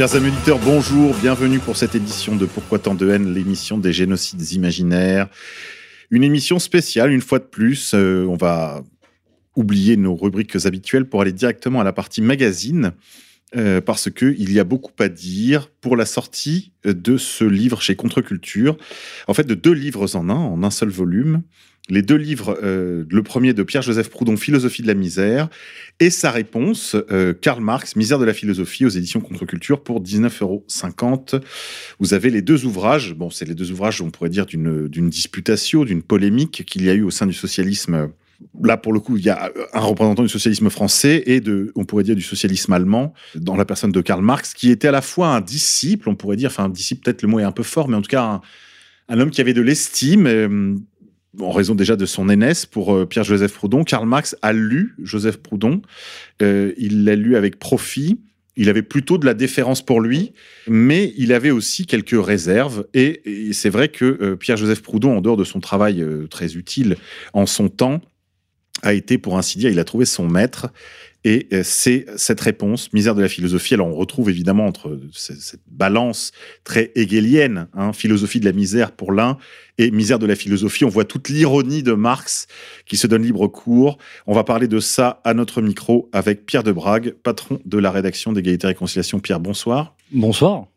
Chers amis auditeurs, bonjour, bienvenue pour cette édition de Pourquoi tant de haine, l'émission des génocides imaginaires. Une émission spéciale, une fois de plus. Euh, on va oublier nos rubriques habituelles pour aller directement à la partie magazine. euh, parce que il y a beaucoup à dire pour la sortie de ce livre chez Contre-Culture. En fait, de deux livres en un, en un seul volume. Les deux livres, euh, le premier de Pierre-Joseph Proudhon, Philosophie de la misère, et sa réponse, euh, Karl Marx, Misère de la philosophie, aux éditions Contre-Culture, pour 19,50 euros. Vous avez les deux ouvrages. Bon, c'est les deux ouvrages, on pourrait dire, d'une disputation, d'une polémique qu'il y a eu au sein du socialisme. Là, pour le coup, il y a un représentant du socialisme français et de, on pourrait dire, du socialisme allemand, dans la personne de Karl Marx, qui était à la fois un disciple, on pourrait dire, enfin, un disciple, peut-être le mot est un peu fort, mais en tout cas, un, un homme qui avait de l'estime, euh, en raison déjà de son aînesse pour euh, Pierre-Joseph Proudhon. Karl Marx a lu Joseph Proudhon. Euh, il l'a lu avec profit. Il avait plutôt de la déférence pour lui, mais il avait aussi quelques réserves. Et, c'est vrai que euh, Pierre-Joseph Proudhon, en dehors de son travail très utile en son temps, a été, pour ainsi dire, il a trouvé son maître. Et euh, c'est cette réponse, misère de la philosophie. Alors on retrouve évidemment entre c- cette balance très hegelienne, hein, philosophie de la misère pour l'un et misère de la philosophie. On voit toute l'ironie de Marx qui se donne libre cours. On va parler de ça à notre micro avec Pierre de Brague, patron de la rédaction d'égalité et réconciliation. Pierre, bonsoir. Bonsoir.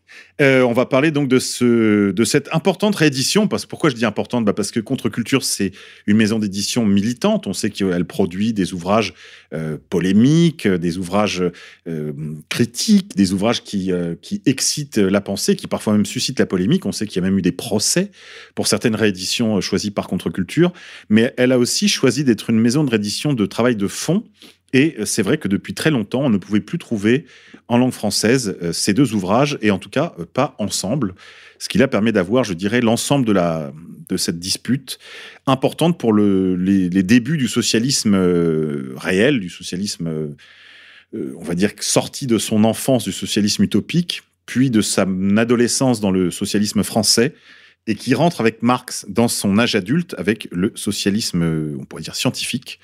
Euh, on va parler donc de, ce, de cette importante réédition. Parce, pourquoi je dis importante? Bah Parce que Contre-Culture, c'est une maison d'édition militante. On sait qu'elle produit des ouvrages euh, polémiques, des ouvrages euh, critiques, des ouvrages qui, qui excitent la pensée, qui parfois même suscitent la polémique. On sait qu'il y a même eu des procès pour certaines rééditions choisies par Contre-Culture. Mais elle a aussi choisi d'être une maison de réédition de travail de fond. Et euh, c'est vrai que depuis très longtemps, on ne pouvait plus trouver en langue française euh, ces deux ouvrages, et en tout cas euh, pas ensemble, ce qui là permet d'avoir, je dirais, l'ensemble de, de cette dispute importante pour le, les, les débuts du socialisme réel, du socialisme, on va dire, sorti de son enfance du socialisme utopique, puis de sa adolescence dans le socialisme français, et qui rentre avec Marx dans son âge adulte avec le socialisme, on pourrait dire, scientifique.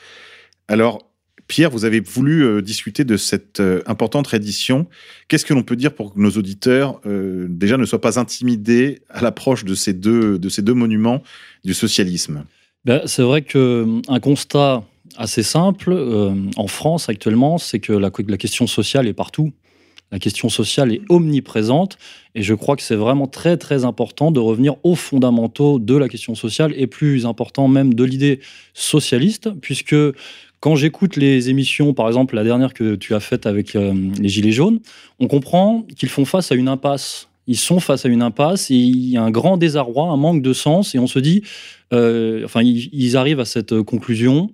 Alors, Pierre, vous avez voulu euh, discuter de cette euh, importante réédition. Qu'est-ce que l'on peut dire pour que nos auditeurs, euh, déjà, ne soient pas intimidés à l'approche de, ces deux, de ces deux monuments du socialisme? Ben, c'est vrai qu'un constat assez simple en France actuellement, c'est que la, la question sociale est partout. La question sociale est omniprésente et je crois que c'est vraiment très très important de revenir aux fondamentaux de la question sociale et plus important même de l'idée socialiste puisque quand j'écoute les émissions, par exemple la dernière que tu as faite avec euh, les Gilets jaunes, on comprend qu'ils font face à une impasse. Ils sont face à une impasse et il y a un grand désarroi, un manque de sens et on se dit, euh, enfin ils, ils arrivent à cette conclusion.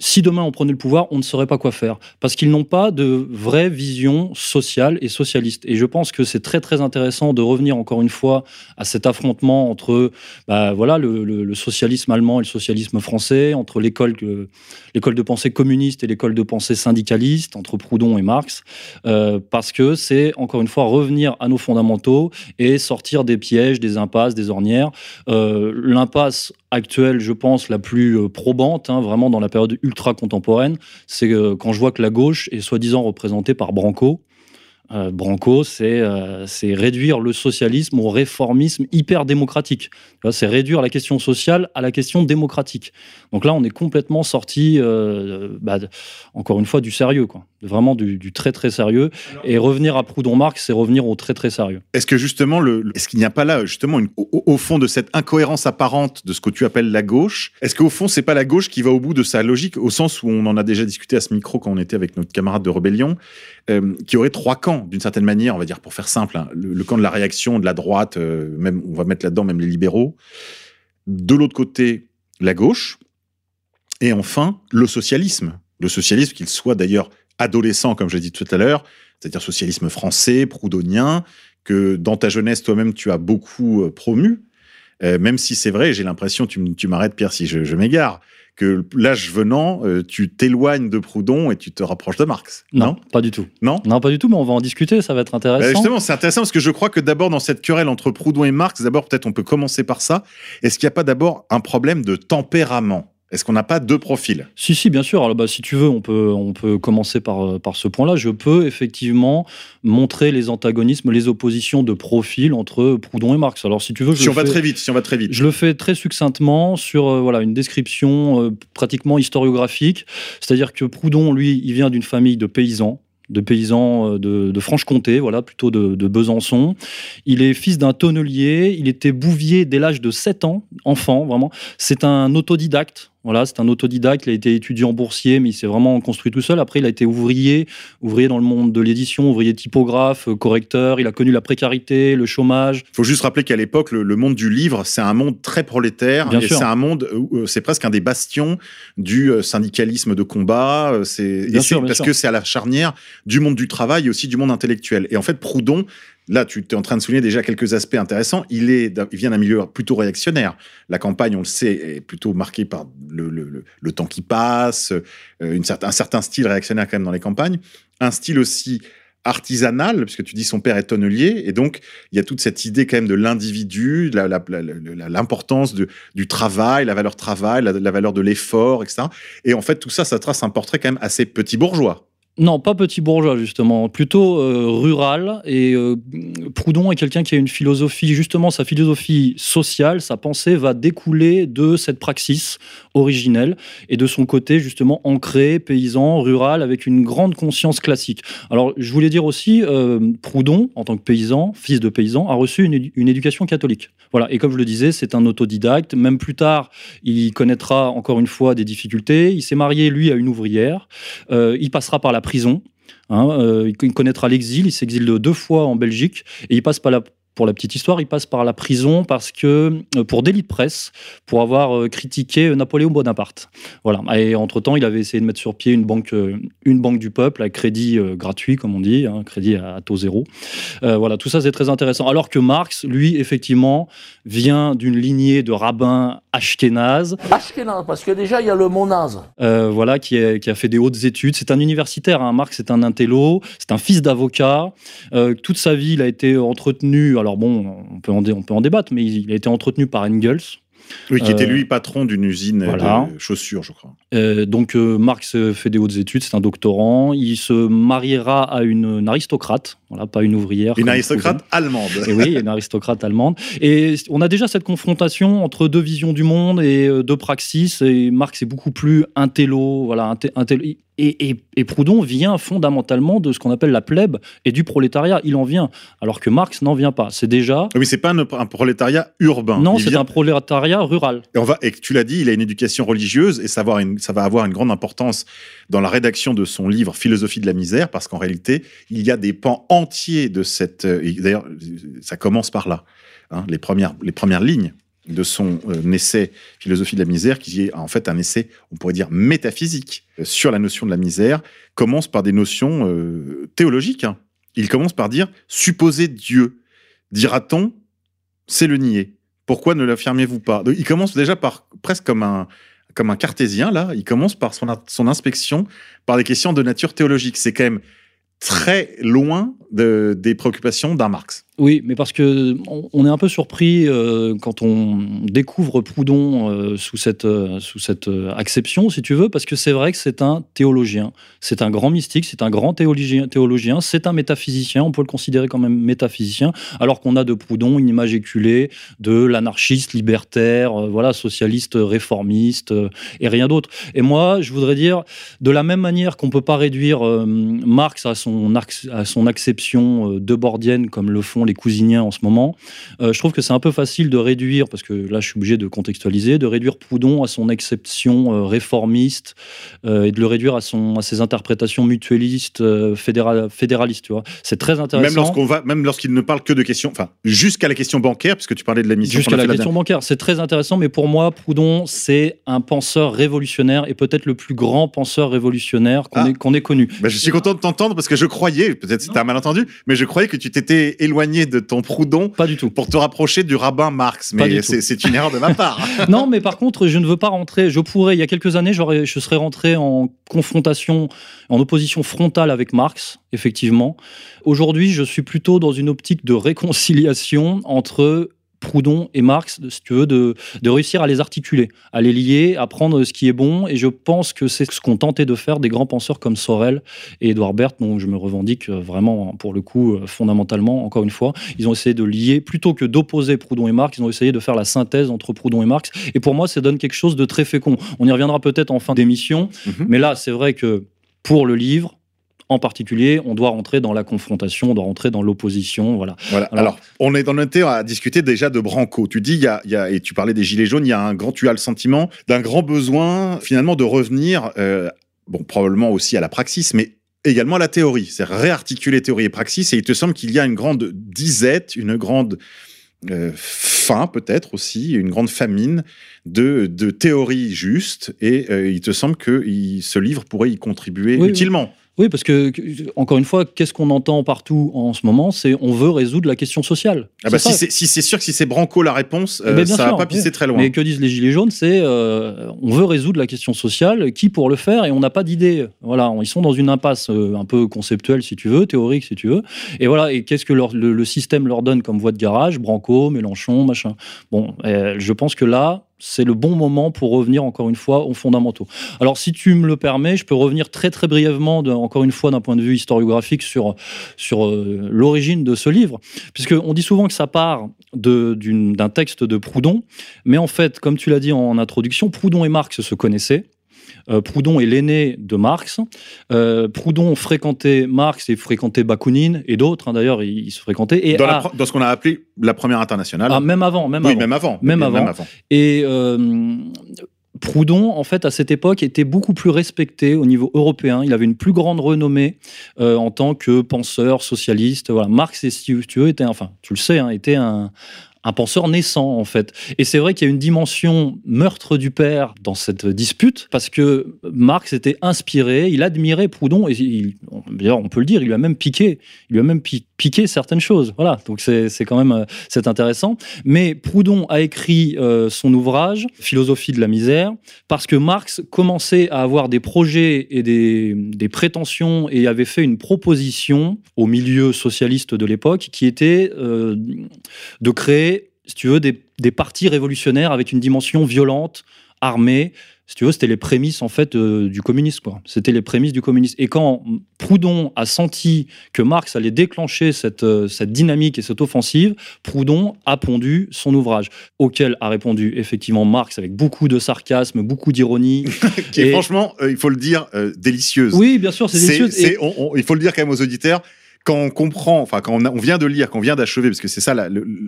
Si demain on prenait le pouvoir, on ne saurait pas quoi faire. Parce qu'ils n'ont pas de vraie vision sociale et socialiste. Et je pense que c'est très très intéressant de revenir encore une fois à cet affrontement entre bah, voilà, le, socialisme allemand et le socialisme français, entre l'école de pensée communiste et l'école de pensée syndicaliste, entre Proudhon et Marx, euh, parce que c'est encore une fois revenir à nos fondamentaux et sortir des pièges, des impasses, des ornières. Euh, L'impasse actuelle, je pense, la plus euh, probante, hein, vraiment dans la période ultra contemporaine, c'est euh, quand je vois que la gauche est soi-disant représentée par Branco. Euh, Branco, c'est réduire le socialisme au réformisme hyper démocratique. C'est réduire la question sociale à la question démocratique. Donc là, on est complètement sorti, bah, encore une fois, du sérieux, quoi. Vraiment du, du très très sérieux. Et revenir à Proudhon-Marx, c'est revenir au très très sérieux. Est-ce que justement, le, le- est-ce qu'il n'y a pas là justement une- au, au fond de cette incohérence apparente de ce que tu appelles la gauche Est-ce qu'au fond, c'est pas la gauche qui va au bout de sa logique, au sens où on en a déjà discuté à ce micro quand on était avec notre camarade de rébellion, euh, qui aurait trois camps d'une certaine manière, on va dire pour faire simple, hein. le, le camp de la réaction, de la droite, euh, même on va mettre là-dedans même les libéraux. De l'autre côté, la gauche, et enfin le socialisme. Le socialisme, qu'il soit d'ailleurs adolescent, comme je l'ai dit tout à l'heure, c'est-à-dire socialisme français, proudhonien, que dans ta jeunesse, toi-même, tu as beaucoup euh, promu. Euh, même si c'est vrai, j'ai l'impression, tu, m'arrêtes Pierre si je, je m'égare, que l'âge venant, euh, tu t'éloignes de Proudhon et tu te rapproches de Marx. Non, pas du tout. Non? Non, pas du tout, mais on va en discuter, ça va être Bah, intéressant. Justement, c'est intéressant parce que je crois que d'abord, dans cette querelle entre Proudhon et Marx, d'abord, peut-être on peut commencer par ça. Est-ce qu'il n'y a pas d'abord un problème de tempérament? Est-ce qu'on n'a pas deux profils? Si, si, bien sûr. Alors, bah, si tu veux, on peut, on peut commencer par, euh, par ce point-là. Je peux effectivement montrer les antagonismes, les oppositions de profil entre Proudhon et Marx. Alors, si tu veux, je Si on va très vite, si on va très vite. Je le fais très succinctement sur euh, voilà, une description euh, pratiquement historiographique. C'est-à-dire que Proudhon, lui, il vient d'une famille de paysans de paysans de, de Franche-Comté, voilà, plutôt de, de Besançon. Il est fils d'un tonnelier, il était bouvier dès l'âge de 7 ans, enfant, vraiment. C'est un autodidacte, voilà, c'est un autodidacte, il a été étudiant boursier, mais il s'est vraiment construit tout seul. Après, il a été ouvrier, ouvrier dans le monde de l'édition, ouvrier typographe, euh, correcteur, il a connu la précarité, le chômage. Il faut juste rappeler qu'à l'époque, le, le monde du livre, c'est un monde très prolétaire. Bien et c'est un monde euh, c'est presque un des bastions du euh, syndicalisme de combat. C'est parce sûr. que c'est à la charnière du monde du travail et aussi du monde intellectuel. Et en fait, Proudhon, là, tu es en train de souligner déjà quelques aspects intéressants. Il, vient d'un milieu plutôt réactionnaire. La campagne, on le sait, est plutôt marquée par le, temps qui passe, euh, un certain style réactionnaire quand même dans les campagnes. Un style aussi artisanal, puisque tu dis son père est tonnelier, et donc il y a toute cette idée quand même de l'individu, l'importance du travail, la valeur travail, la, la valeur de l'effort, etc. Et en fait, tout ça, ça trace un portrait quand même assez petit bourgeois. Non, pas petit bourgeois, justement, plutôt euh, rural. Et euh, Proudhon est quelqu'un qui a une philosophie, justement, sa philosophie sociale, sa pensée va découler de cette praxis originelle et de son côté, justement, ancré, paysan, rural, avec une grande conscience classique. Alors, je voulais dire aussi, euh, Proudhon, en tant que paysan, fils de paysan, a reçu une, une éducation catholique. Voilà, et comme je le disais, c'est un autodidacte. Même plus tard, il connaîtra encore une fois des difficultés. Il s'est marié, lui, à une ouvrière. Il passera par la prison. hein, euh, il connaîtra l'exil. Il s'exile de deux fois en Belgique. Et il passe par la, pour la petite histoire, il passe par la prison parce que, euh, pour délit de presse, pour avoir euh, critiqué Napoléon Bonaparte. Voilà. Et entre-temps, il avait essayé de mettre sur pied une banque, euh, une banque du peuple à crédit euh, gratuit, comme on dit, hein, crédit à, taux zéro. Euh, voilà, tout ça, c'est très intéressant. Alors que Marx, lui, effectivement, vient d'une lignée de rabbins ashkénazes Ashkenaz, parce que déjà, il y a le euh, voilà, qui, est- qui a fait des hautes études. C'est un universitaire, hein. Marx c'est un intello, c'est un fils d'avocat. Euh, toute sa vie, il a été entretenu, alors bon, on peut en, dé- on peut en débattre, mais il a été entretenu par Engels. Oui, qui était Euh, lui patron d'une usine voilà. de chaussures, je crois. Euh, donc euh, Marx fait des hautes études, c'est un doctorant. Il se mariera à une, une aristocrate, voilà, pas une ouvrière. Une aristocrate allemande. Et oui, une aristocrate allemande. Et on a déjà cette confrontation entre deux visions du monde et deux praxis. Et Marx est beaucoup plus intello, voilà, intello- et, et- et Proudhon vient fondamentalement de ce qu'on appelle la plèbe et du prolétariat. Il en vient, alors que Marx n'en vient pas. C'est déjà Oui, c'est pas un, un prolétariat urbain. non, c'est vient- un prolétariat rural. Et, on va, et que tu l'as dit, il a une éducation religieuse et ça va, avoir une, ça va avoir une grande importance dans la rédaction de son livre Philosophie de la misère, parce qu'en réalité, il y a des pans entiers de cette. et D'ailleurs, ça commence par là. hein, les, premières, les premières lignes de son euh, essai Philosophie de la misère, qui est en fait un essai, on pourrait dire, métaphysique euh, sur la notion de la misère, commence par des notions euh, théologiques. hein. Il commence par dire supposer Dieu. Dira-t-on, c'est le nier. Pourquoi ne l'affirmez-vous pas? Il commence déjà par presque comme un, comme un cartésien, là. Il commence par son, son inspection par des questions de nature théologique. C'est quand même très loin de- des préoccupations d'un Marx. Oui, mais parce que on, est un peu surpris euh, quand on découvre Proudhon euh, sous cette, euh, sous cette euh, acception, si tu veux, parce que c'est vrai que c'est un théologien, c'est un grand mystique, c'est un grand théologien, c'est un métaphysicien, on peut le considérer quand même métaphysicien, alors qu'on a de Proudhon une image éculée de l'anarchiste libertaire, voilà, socialiste réformiste et rien d'autre. Et moi, je voudrais dire, de la même manière qu'on peut pas réduire Marx à son, à son acception euh, debordienne comme le font les cousiniens en ce moment. Euh, je trouve que c'est un peu facile de réduire, parce que là, je suis obligé de contextualiser, de réduire Proudhon à son exception euh, réformiste euh, et de le réduire à, son, à ses interprétations mutualistes, fédéra- fédéralistes. Tu vois, c'est très intéressant. Même lorsqu'on va, même lorsqu'il ne parle que de questions, enfin, jusqu'à la question bancaire, puisque tu parlais de la mission Jusqu'à la la question bancaire, c'est très intéressant, mais pour moi, Proudhon, c'est un penseur révolutionnaire et peut-être le plus grand penseur révolutionnaire qu'on Ah. ait, connu. Bah, je suis content de t'entendre parce que je croyais, peut-être c'était un malentendu, mais je croyais que tu t'étais éloigné de ton Proudhon Pas du tout. pour te rapprocher du rabbin Marx. Mais c'est une erreur de ma part. non, mais par contre, je ne veux pas rentrer. Je pourrais, il y a quelques années, je serais rentré en confrontation, en opposition frontale avec Marx, effectivement. Aujourd'hui, je suis plutôt dans une optique de réconciliation entre Proudhon et Marx, si tu veux, de, de réussir à les articuler, à les lier, à prendre ce qui est bon. Et je pense que c'est ce qu'ont tenté de faire des grands penseurs comme Sorel et Edouard Berthe, dont je me revendique euh, vraiment, pour le coup, euh, fondamentalement, encore une fois. Ils ont essayé de lier, plutôt que d'opposer Proudhon et Marx, ils ont essayé de faire la synthèse entre Proudhon et Marx. Et pour moi, ça donne quelque chose de très fécond. On y reviendra peut-être en fin d'émission, Mhm. mais là, c'est vrai que pour le livre, en particulier, on doit rentrer dans la confrontation, on doit rentrer dans l'opposition, voilà. Voilà. Alors- Alors, on est dans le thé à discuter déjà de Branco. Tu dis, il y a, il y a- et tu parlais des gilets jaunes, il y a un grand, tu as le sentiment d'un grand besoin finalement de revenir, euh, bon, probablement aussi à la praxis, mais également à la théorie. C'est réarticuler théorie et praxis. Et il te semble qu'il y a une grande disette, une grande euh, faim peut-être aussi, une grande famine de, de théorie juste. Et euh, il te semble que il- ce livre pourrait y contribuer oui. utilement. Oui, parce que, encore une fois, qu'est-ce qu'on entend partout en ce moment C'est on veut résoudre la question sociale. Ah bah, si c'est si sûr que si c'est Branco la réponse, euh, Mais bien ça va sûr, pas pisser oui. très loin. Mais que disent les Gilets jaunes C'est euh, on veut résoudre la question sociale, qui pour le faire Et on n'a pas d'idée. Voilà, ils sont dans une impasse euh, un peu conceptuelle, si tu veux, théorique, si tu veux. Et voilà, et qu'est-ce que leur- le, le système leur donne comme voie de garage? Branco, Mélenchon, machin. Bon, euh, je pense que là, c'est le bon moment pour revenir encore une fois aux fondamentaux. Alors, si tu me le permets, je peux revenir très très brièvement, encore une fois, d'un point de vue historiographique, sur, sur euh, l'origine de ce livre, puisque on dit souvent que ça part d'un texte de Proudhon, mais en fait, comme tu l'as dit en introduction, Proudhon et Marx se connaissaient. Euh, Proudhon est l'aîné de Marx. Euh, Proudhon fréquentait Marx et fréquentait Bakounine et d'autres, hein, d'ailleurs, ils, ils se fréquentaient. Et dans, à- dans ce qu'on a appelé la première internationale. ah, même avant, même oui, avant. même avant. Même avant. Et euh, Proudhon, en fait, à cette époque, était beaucoup plus respecté au niveau européen. Il avait une plus grande renommée euh, en tant que penseur socialiste. Voilà. Marx, si tu veux, était, enfin, tu le sais, hein, était un, un penseur naissant, en fait. Et c'est vrai qu'il y a une dimension meurtre du père dans cette dispute, parce que Marx était inspiré, il admirait Proudhon, et il, on peut le dire, il lui a même piqué, il lui a même pi- piqué certaines choses. Voilà, donc c'est quand même euh, c'est intéressant. Mais Proudhon a écrit euh, son ouvrage Philosophie de la misère parce que Marx commençait à avoir des projets et des, des prétentions et avait fait une proposition au milieu socialiste de l'époque qui était euh, de créer, si tu veux, des, des partis révolutionnaires avec une dimension violente, armée. Si tu veux, c'était les prémices en fait euh, du communisme. quoi. C'était les prémices du communisme. Et quand Proudhon a senti que Marx allait déclencher cette, euh, cette dynamique et cette offensive, Proudhon a pondu son ouvrage, auquel a répondu effectivement Marx avec beaucoup de sarcasme, beaucoup d'ironie. Qui est Et- franchement, euh, il faut le dire, délicieuse. oui, bien sûr, c'est C'est- délicieux. c'est- Et- on- on- il faut le dire quand même aux auditeurs. Quand on comprend, enfin quand on, a- on vient de lire, quand on vient d'achever, parce que c'est ça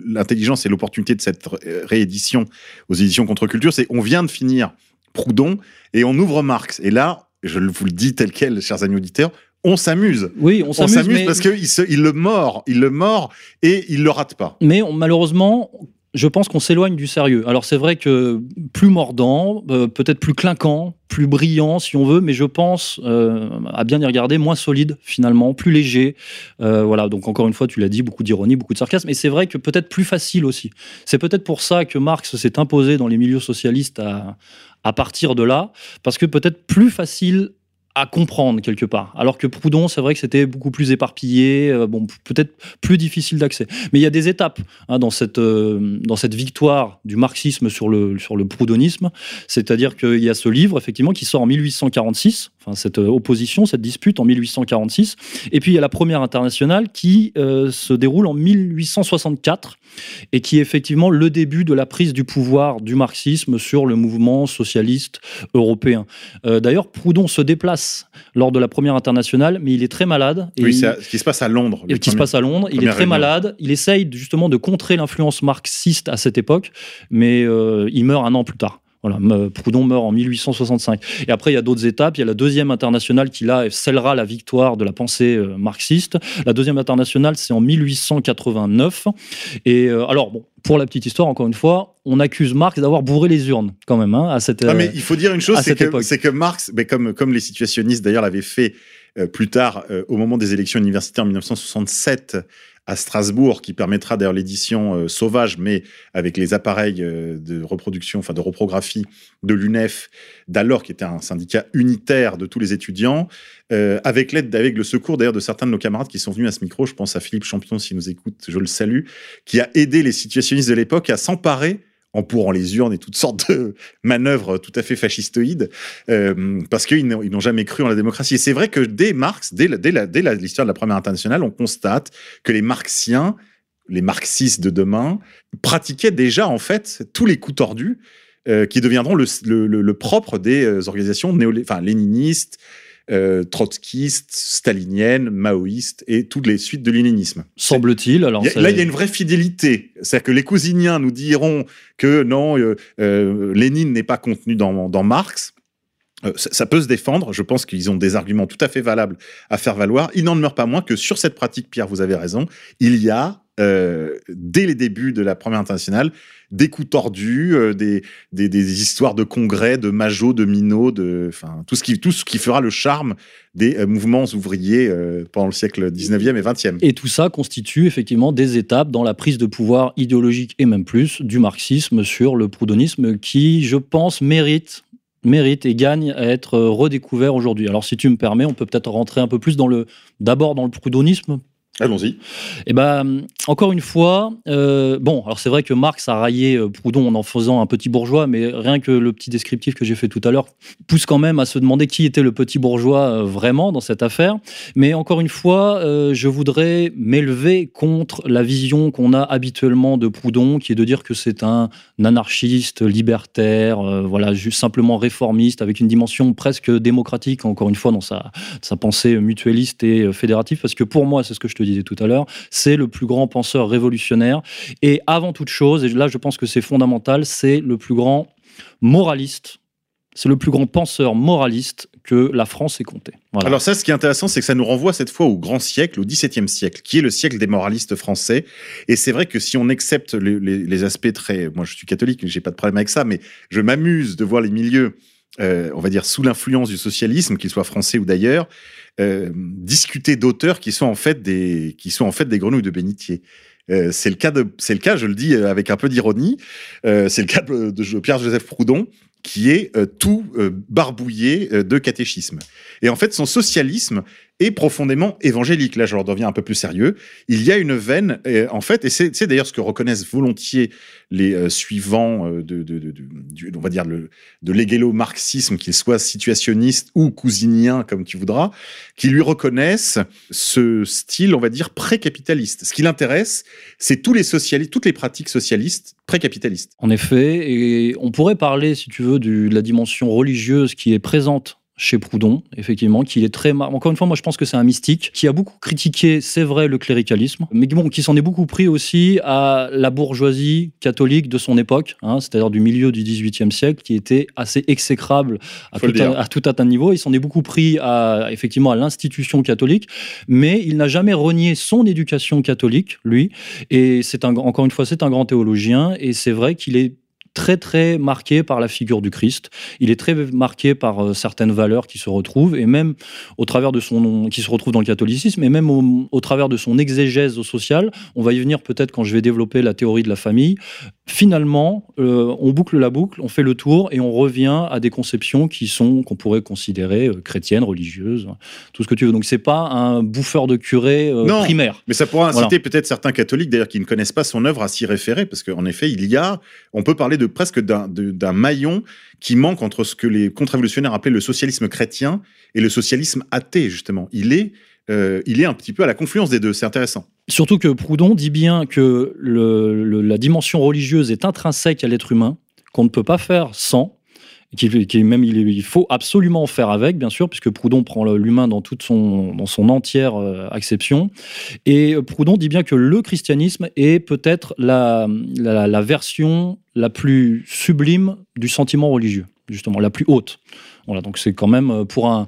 l'intelligence et l'opportunité de cette ré- réédition aux éditions Contre-Culture, c'est on vient de finir Proudhon et on ouvre Marx. Et là, je vous le dis tel quel, chers amis auditeurs, on s'amuse. oui, on s'amuse, s'amuse mais- parce qu'il il le mord, il le mord et il le rate pas. Mais on- malheureusement, je pense qu'on s'éloigne du sérieux. Alors c'est vrai que plus mordant, euh, peut-être plus clinquant, plus brillant si on veut, mais je pense, euh, à bien y regarder, moins solide finalement, plus léger. Euh, voilà, donc encore une fois, tu l'as dit, beaucoup d'ironie, beaucoup de sarcasme, et c'est vrai que peut-être plus facile aussi. C'est peut-être pour ça que Marx s'est imposé dans les milieux socialistes à, à partir de là, parce que peut-être plus facile à comprendre quelque part. Alors que Proudhon, c'est vrai que c'était beaucoup plus éparpillé, euh, bon, peut-être plus difficile d'accès. Mais il y a des étapes hein, dans, cette, euh, dans cette victoire du marxisme sur le, sur le proudhonisme. C'est-à-dire qu'il y a ce livre, effectivement, qui sort en 1846. enfin cette euh, opposition, cette dispute en 1846. Et puis il y a la première internationale qui se déroule en 1864 et qui est effectivement le début de la prise du pouvoir du marxisme sur le mouvement socialiste européen. D'ailleurs, Proudhon se déplace lors de la première internationale, mais il est très malade. et Oui, c'est ce qui se passe à Londres. et qui se passe à Londres. Il est très réunion. malade. Il essaye justement de contrer l'influence marxiste à cette époque, mais euh, il meurt un an plus tard. Voilà, Proudhon meurt en 1865. Et après, il y a d'autres étapes. Il y a la deuxième internationale qui, là, scellera la victoire de la pensée euh, marxiste. La deuxième internationale, c'est en 1889. Et euh, alors, bon, pour la petite histoire, encore une fois, on accuse Marx d'avoir bourré les urnes, quand même, hein, à cette. Ah, euh, mais il faut dire une chose, à c'est que, époque. Marx, mais comme, comme les situationnistes d'ailleurs l'avaient fait euh, plus tard, euh, au moment des élections universitaires en 1967 à Strasbourg, qui permettra d'ailleurs l'édition euh, sauvage, mais avec les appareils euh, de reproduction, enfin de reprographie de l'UNEF, d'alors qui était un syndicat unitaire de tous les étudiants, euh, avec l'aide, avec le secours d'ailleurs de certains de nos camarades qui sont venus à ce micro, je pense à Philippe Champion s'il nous écoute, je le salue, qui a aidé les situationnistes de l'époque à s'emparer en pourrant les urnes et toutes sortes de manœuvres tout à fait fascistoïdes, euh, parce qu'ils n'ont jamais cru en la démocratie. Et c'est vrai que dès Marx, dès l'histoire de la première internationale, on constate que les marxiens, les marxistes de demain, pratiquaient déjà en fait tous les coups tordus euh, qui deviendront le, le- propre des euh, organisations néo léninistes, euh, trotskistes, staliniennes, maoïstes et toutes les suites de léninisme. Semble-t-il. Alors, a- là, il y a une vraie fidélité. C'est-à-dire que les cousiniens nous diront que non, euh, euh, Lénine n'est pas contenu dans, dans Marx. Euh, ça, ça peut se défendre. Je pense qu'ils ont des arguments tout à fait valables à faire valoir. Il n'en demeure pas moins que sur cette pratique, Pierre, vous avez raison, il y a, dès les débuts de la première internationale, des coups tordus, euh, des, histoires de congrès, de majots, de minots, de, tout ce qui, tout ce qui fera le charme des euh, mouvements ouvriers euh, pendant le siècle 19e et 20e. Et tout ça constitue effectivement des étapes dans la prise de pouvoir idéologique et même plus du marxisme sur le proudhonisme qui, je pense, mérite mérite et gagne à être redécouvert aujourd'hui. Alors si tu me permets, on peut peut-être rentrer un peu plus dans le d'abord dans le proudhonisme Allons-y. Eh ben, encore une fois, euh, bon, alors c'est vrai que Marx a raillé euh, Proudhon en en faisant un petit bourgeois, mais rien que le petit descriptif que j'ai fait tout à l'heure pousse quand même à se demander qui était le petit bourgeois euh, vraiment dans cette affaire. Mais encore une fois, je voudrais m'élever contre la vision qu'on a habituellement de Proudhon, qui est de dire que c'est un anarchiste, libertaire, voilà, simplement réformiste, avec une dimension presque démocratique, encore une fois, dans sa, sa pensée mutualiste et fédérative, parce que pour moi, c'est ce que je te disais tout à l'heure, c'est le plus grand penseur révolutionnaire. Et avant toute chose, et là je pense que c'est fondamental, c'est le plus grand moraliste, c'est le plus grand penseur moraliste que la France ait compté. Alors ça, ce qui est intéressant, c'est que ça nous renvoie cette fois au grand siècle, au XVIIe siècle, qui est le siècle des moralistes français. Et c'est vrai que si on accepte les, aspects très... Moi, je suis catholique, j'ai pas de problème avec ça, mais je m'amuse de voir les milieux, euh, on va dire, sous l'influence du socialisme, qu'ils soient français ou d'ailleurs, discuter d'auteurs qui sont en fait des, qui sont en fait des grenouilles de bénitier. Euh, c'est le cas de, c'est le cas, je le dis euh, avec un peu d'ironie, euh, c'est le cas de, de Pierre-Joseph Proudhon, qui est euh, tout euh, barbouillé euh, de catéchisme. Et en fait, son socialisme est profondément évangélique. Là, je leur un peu plus sérieux. Il y a une veine, en fait, et c'est d'ailleurs ce que reconnaissent volontiers les euh, suivants euh, de, on va dire, de l'égélo-marxisme, qu'ils soient situationnistes ou cousiniens, comme tu voudras, qui lui reconnaissent ce style, on va dire, pré-capitaliste. Ce qui l'intéresse, c'est tous les socialistes, toutes les pratiques socialistes pré-capitalistes. En effet, et on pourrait parler, si tu veux, de la dimension religieuse qui est présente chez Proudhon, effectivement, qui est très... mar- Encore une fois, moi je pense que c'est un mystique, qui a beaucoup critiqué, c'est vrai, le cléricalisme, mais bon, qui s'en est beaucoup pris aussi à la bourgeoisie catholique de son époque, hein, c'est-à-dire du milieu du XVIIIe siècle, qui était assez exécrable à tout, un, à tout un tas de niveaux. Il s'en est beaucoup pris à, effectivement, à l'institution catholique, mais il n'a jamais renié son éducation catholique, lui, et c'est un, encore une fois, c'est un grand théologien, et c'est vrai qu'il est très très marqué par la figure du Christ. Il est très marqué par euh, certaines valeurs qui se retrouvent et même au travers de son qui se retrouvent dans le catholicisme et même au, au travers de son exégèse au social. On va y venir peut-être quand je vais développer la théorie de la famille. Finalement, euh, on boucle la boucle, on fait le tour et on revient à des conceptions qui sont qu'on pourrait considérer euh, chrétiennes, religieuses, tout ce que tu veux. Donc c'est pas un bouffeur de curé euh, Non. primaire. Mais ça pourra inciter Voilà. peut-être certains catholiques, d'ailleurs, qui ne connaissent pas son œuvre, à s'y référer, parce qu'en effet, il y a, on peut parler de presque d'un maillon qui manque entre ce que les contre-révolutionnaires appelaient le socialisme chrétien et le socialisme athée, justement. Il est, euh, il est un petit peu à la confluence des deux, c'est intéressant. Surtout que Proudhon dit bien que la dimension religieuse est intrinsèque à l'être humain, qu'on ne peut pas faire sans, et qu'il qu'il- même il, faut absolument en faire avec, bien sûr, puisque Proudhon prend l'humain dans toute son, dans son entière euh, acception. Et Proudhon dit bien que le christianisme est peut-être la, la, la version la plus sublime du sentiment religieux, justement, la plus haute. Voilà, donc c'est quand même euh, pour un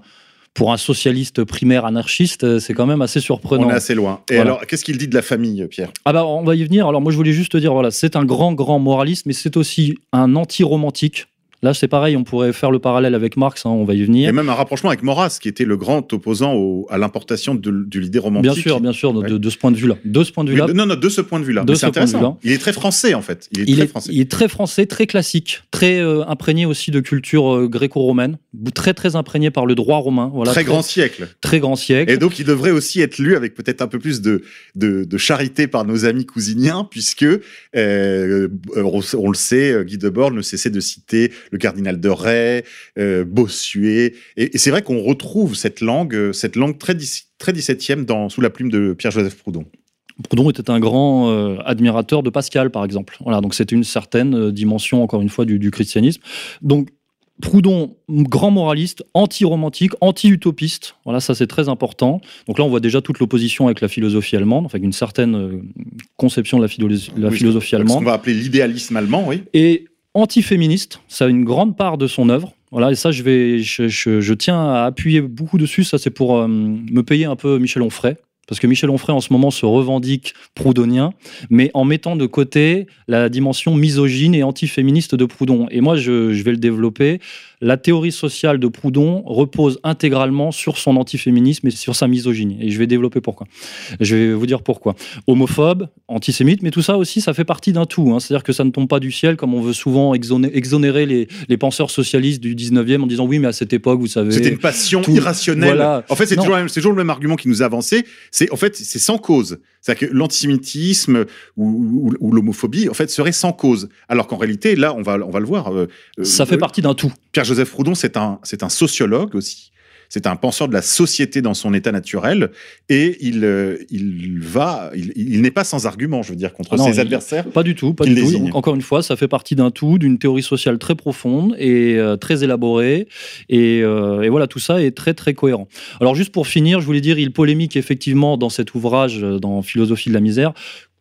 pour un socialiste primaire anarchiste, euh, c'est quand même assez surprenant. On est assez loin. Et Voilà. alors, qu'est-ce qu'il dit de la famille, Pierre? Ah bah on va y venir. Alors moi je voulais juste te dire voilà, c'est un grand grand moraliste, mais c'est aussi un anti-romantique. Là c'est pareil, on pourrait faire le parallèle avec Marx, hein, on va y venir. a même un rapprochement avec Maurras, qui était le grand opposant au- à l'importation de, de l'idée romantique. Bien sûr, bien sûr, de, Ouais. de- de ce point de vue-là. De ce point de vue-là, non, non, de ce point de vue-là. Ce c'est de intéressant. vue-là. Il est très français, en fait. Il est il très est, français. il est très français, très classique, très euh, imprégné aussi de culture euh, gréco-romaine, très très imprégné par le droit romain. Voilà, très grand siècle. très grand siècle. Et donc, il devrait aussi être lu avec peut-être un peu plus de, de, de charité par nos amis cousiniens, puisque, euh, on, on le sait, Guy Debord ne cessait de citer le cardinal de Rais, euh, Bossuet. Et, et c'est vrai qu'on retrouve cette langue, euh, cette langue très, très 17e dans, sous la plume de Pierre-Joseph Proudhon. Proudhon était un grand euh, admirateur de Pascal, par exemple. Voilà, donc c'était une certaine dimension, encore une fois, du, du christianisme. Donc Proudhon, grand moraliste, anti-romantique, anti-utopiste. Voilà, ça c'est très important. Donc là, on voit déjà toute l'opposition avec la philosophie allemande, enfin avec une certaine euh, conception de la, philo- la Oui, philosophie Ce qu'on allemande. va appeler l'idéalisme allemand, oui. Et anti-féministe, ça a une grande part de son œuvre. Voilà, et ça, je, vais, je, je- je tiens à appuyer beaucoup dessus. Ça, c'est pour euh, me payer un peu Michel Onfray. Parce que Michel Onfray, en ce moment, se revendique proudhonien, mais en mettant de côté la dimension misogyne et antiféministe de Proudhon. Et moi, je, je vais le développer. La théorie sociale de Proudhon repose intégralement sur son antiféminisme et sur sa misogynie. Et je vais développer pourquoi. Je vais vous dire pourquoi. Homophobe, antisémite, mais tout ça aussi, ça fait partie d'un tout. hein. C'est-à-dire que ça ne tombe pas du ciel, comme on veut souvent exoné- exonérer les, les penseurs socialistes du 19e en disant oui, mais à cette époque, vous savez. C'était une passion tout- irrationnelle. voilà. En fait, c'est toujours, toujours le même argument qui nous a avancé. C'est en fait, c'est sans cause. C'est-à-dire que l'antisémitisme ou, ou- ou l'homophobie, en fait, serait sans cause. Alors qu'en réalité, là, on va, on va le voir. euh, Ça euh, fait partie d'un tout. Pierre-Joseph Proudhon, c'est un, c'est un sociologue aussi. C'est un penseur de la société dans son état naturel. Et il, euh, il va, il, il n'est pas sans argument, je veux dire, contre Ah non, ses adversaires. Pas du tout, pas du tout. encore une fois, ça fait partie d'un tout, d'une théorie sociale très profonde et euh, très élaborée. Et, euh, et voilà, tout ça est très très cohérent. Alors juste pour finir, je voulais dire, il polémique effectivement dans cet ouvrage, dans Philosophie de la misère,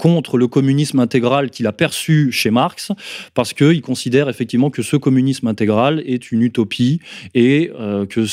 contre le communisme intégral qu'il a perçu chez Marx, parce qu'il considère effectivement que ce communisme intégral est une utopie et euh, que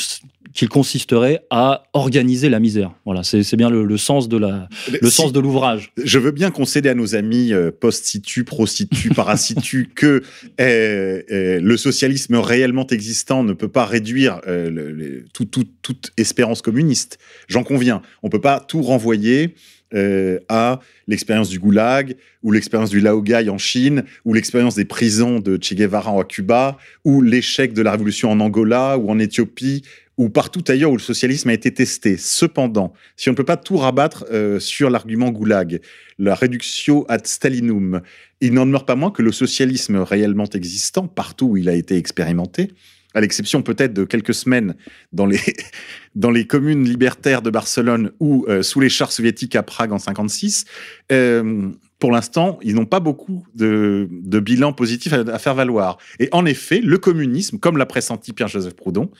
qu'il consisterait à organiser la misère. Voilà, c'est bien le, le sens de la, le sens de l'ouvrage. Je veux bien concéder à nos amis euh, post-situ, pro-situ, parasitu que euh, euh, le socialisme réellement existant ne peut pas réduire le- le- tout- tout- toute espérance communiste. J'en conviens. On peut pas tout renvoyer euh, à l'expérience du goulag ou l'expérience du laogai en Chine ou l'expérience des prisons de Che Guevara à Cuba ou l'échec de la révolution en Angola ou en Éthiopie ou partout ailleurs où le socialisme a été testé. Cependant, si on ne peut pas tout rabattre euh, sur l'argument goulag, la reductio ad Stalinum, il n'en demeure pas moins que le socialisme réellement existant, partout où il a été expérimenté, à l'exception peut-être de quelques semaines dans les, dans les communes libertaires de Barcelone ou euh, sous les chars soviétiques à Prague en 56, euh, pour l'instant, ils n'ont pas beaucoup de, de bilan positif à faire valoir. Et en effet, le communisme, comme l'a pressenti Pierre-Joseph Proudhon,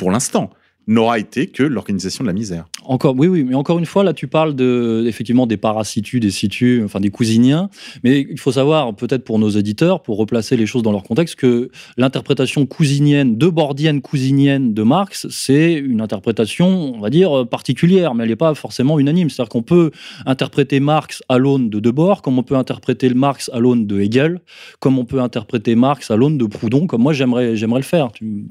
pour l'instant, n'aura été que l'organisation de la misère. Encore, oui, oui, mais encore une fois, là, tu parles de, effectivement des parasitus, des situs, enfin des cousiniens. Mais il faut savoir, peut-être pour nos éditeurs, pour replacer les choses dans leur contexte, que l'interprétation cousinienne, de bordienne cousinienne de Marx, c'est une interprétation, on va dire, particulière, mais elle n'est pas forcément unanime. C'est-à-dire qu'on peut interpréter Marx à l'aune de Debord, comme on peut interpréter Marx à l'aune de Hegel, comme on peut interpréter Marx à l'aune de Proudhon, comme moi j'aimerais, j'aimerais le faire,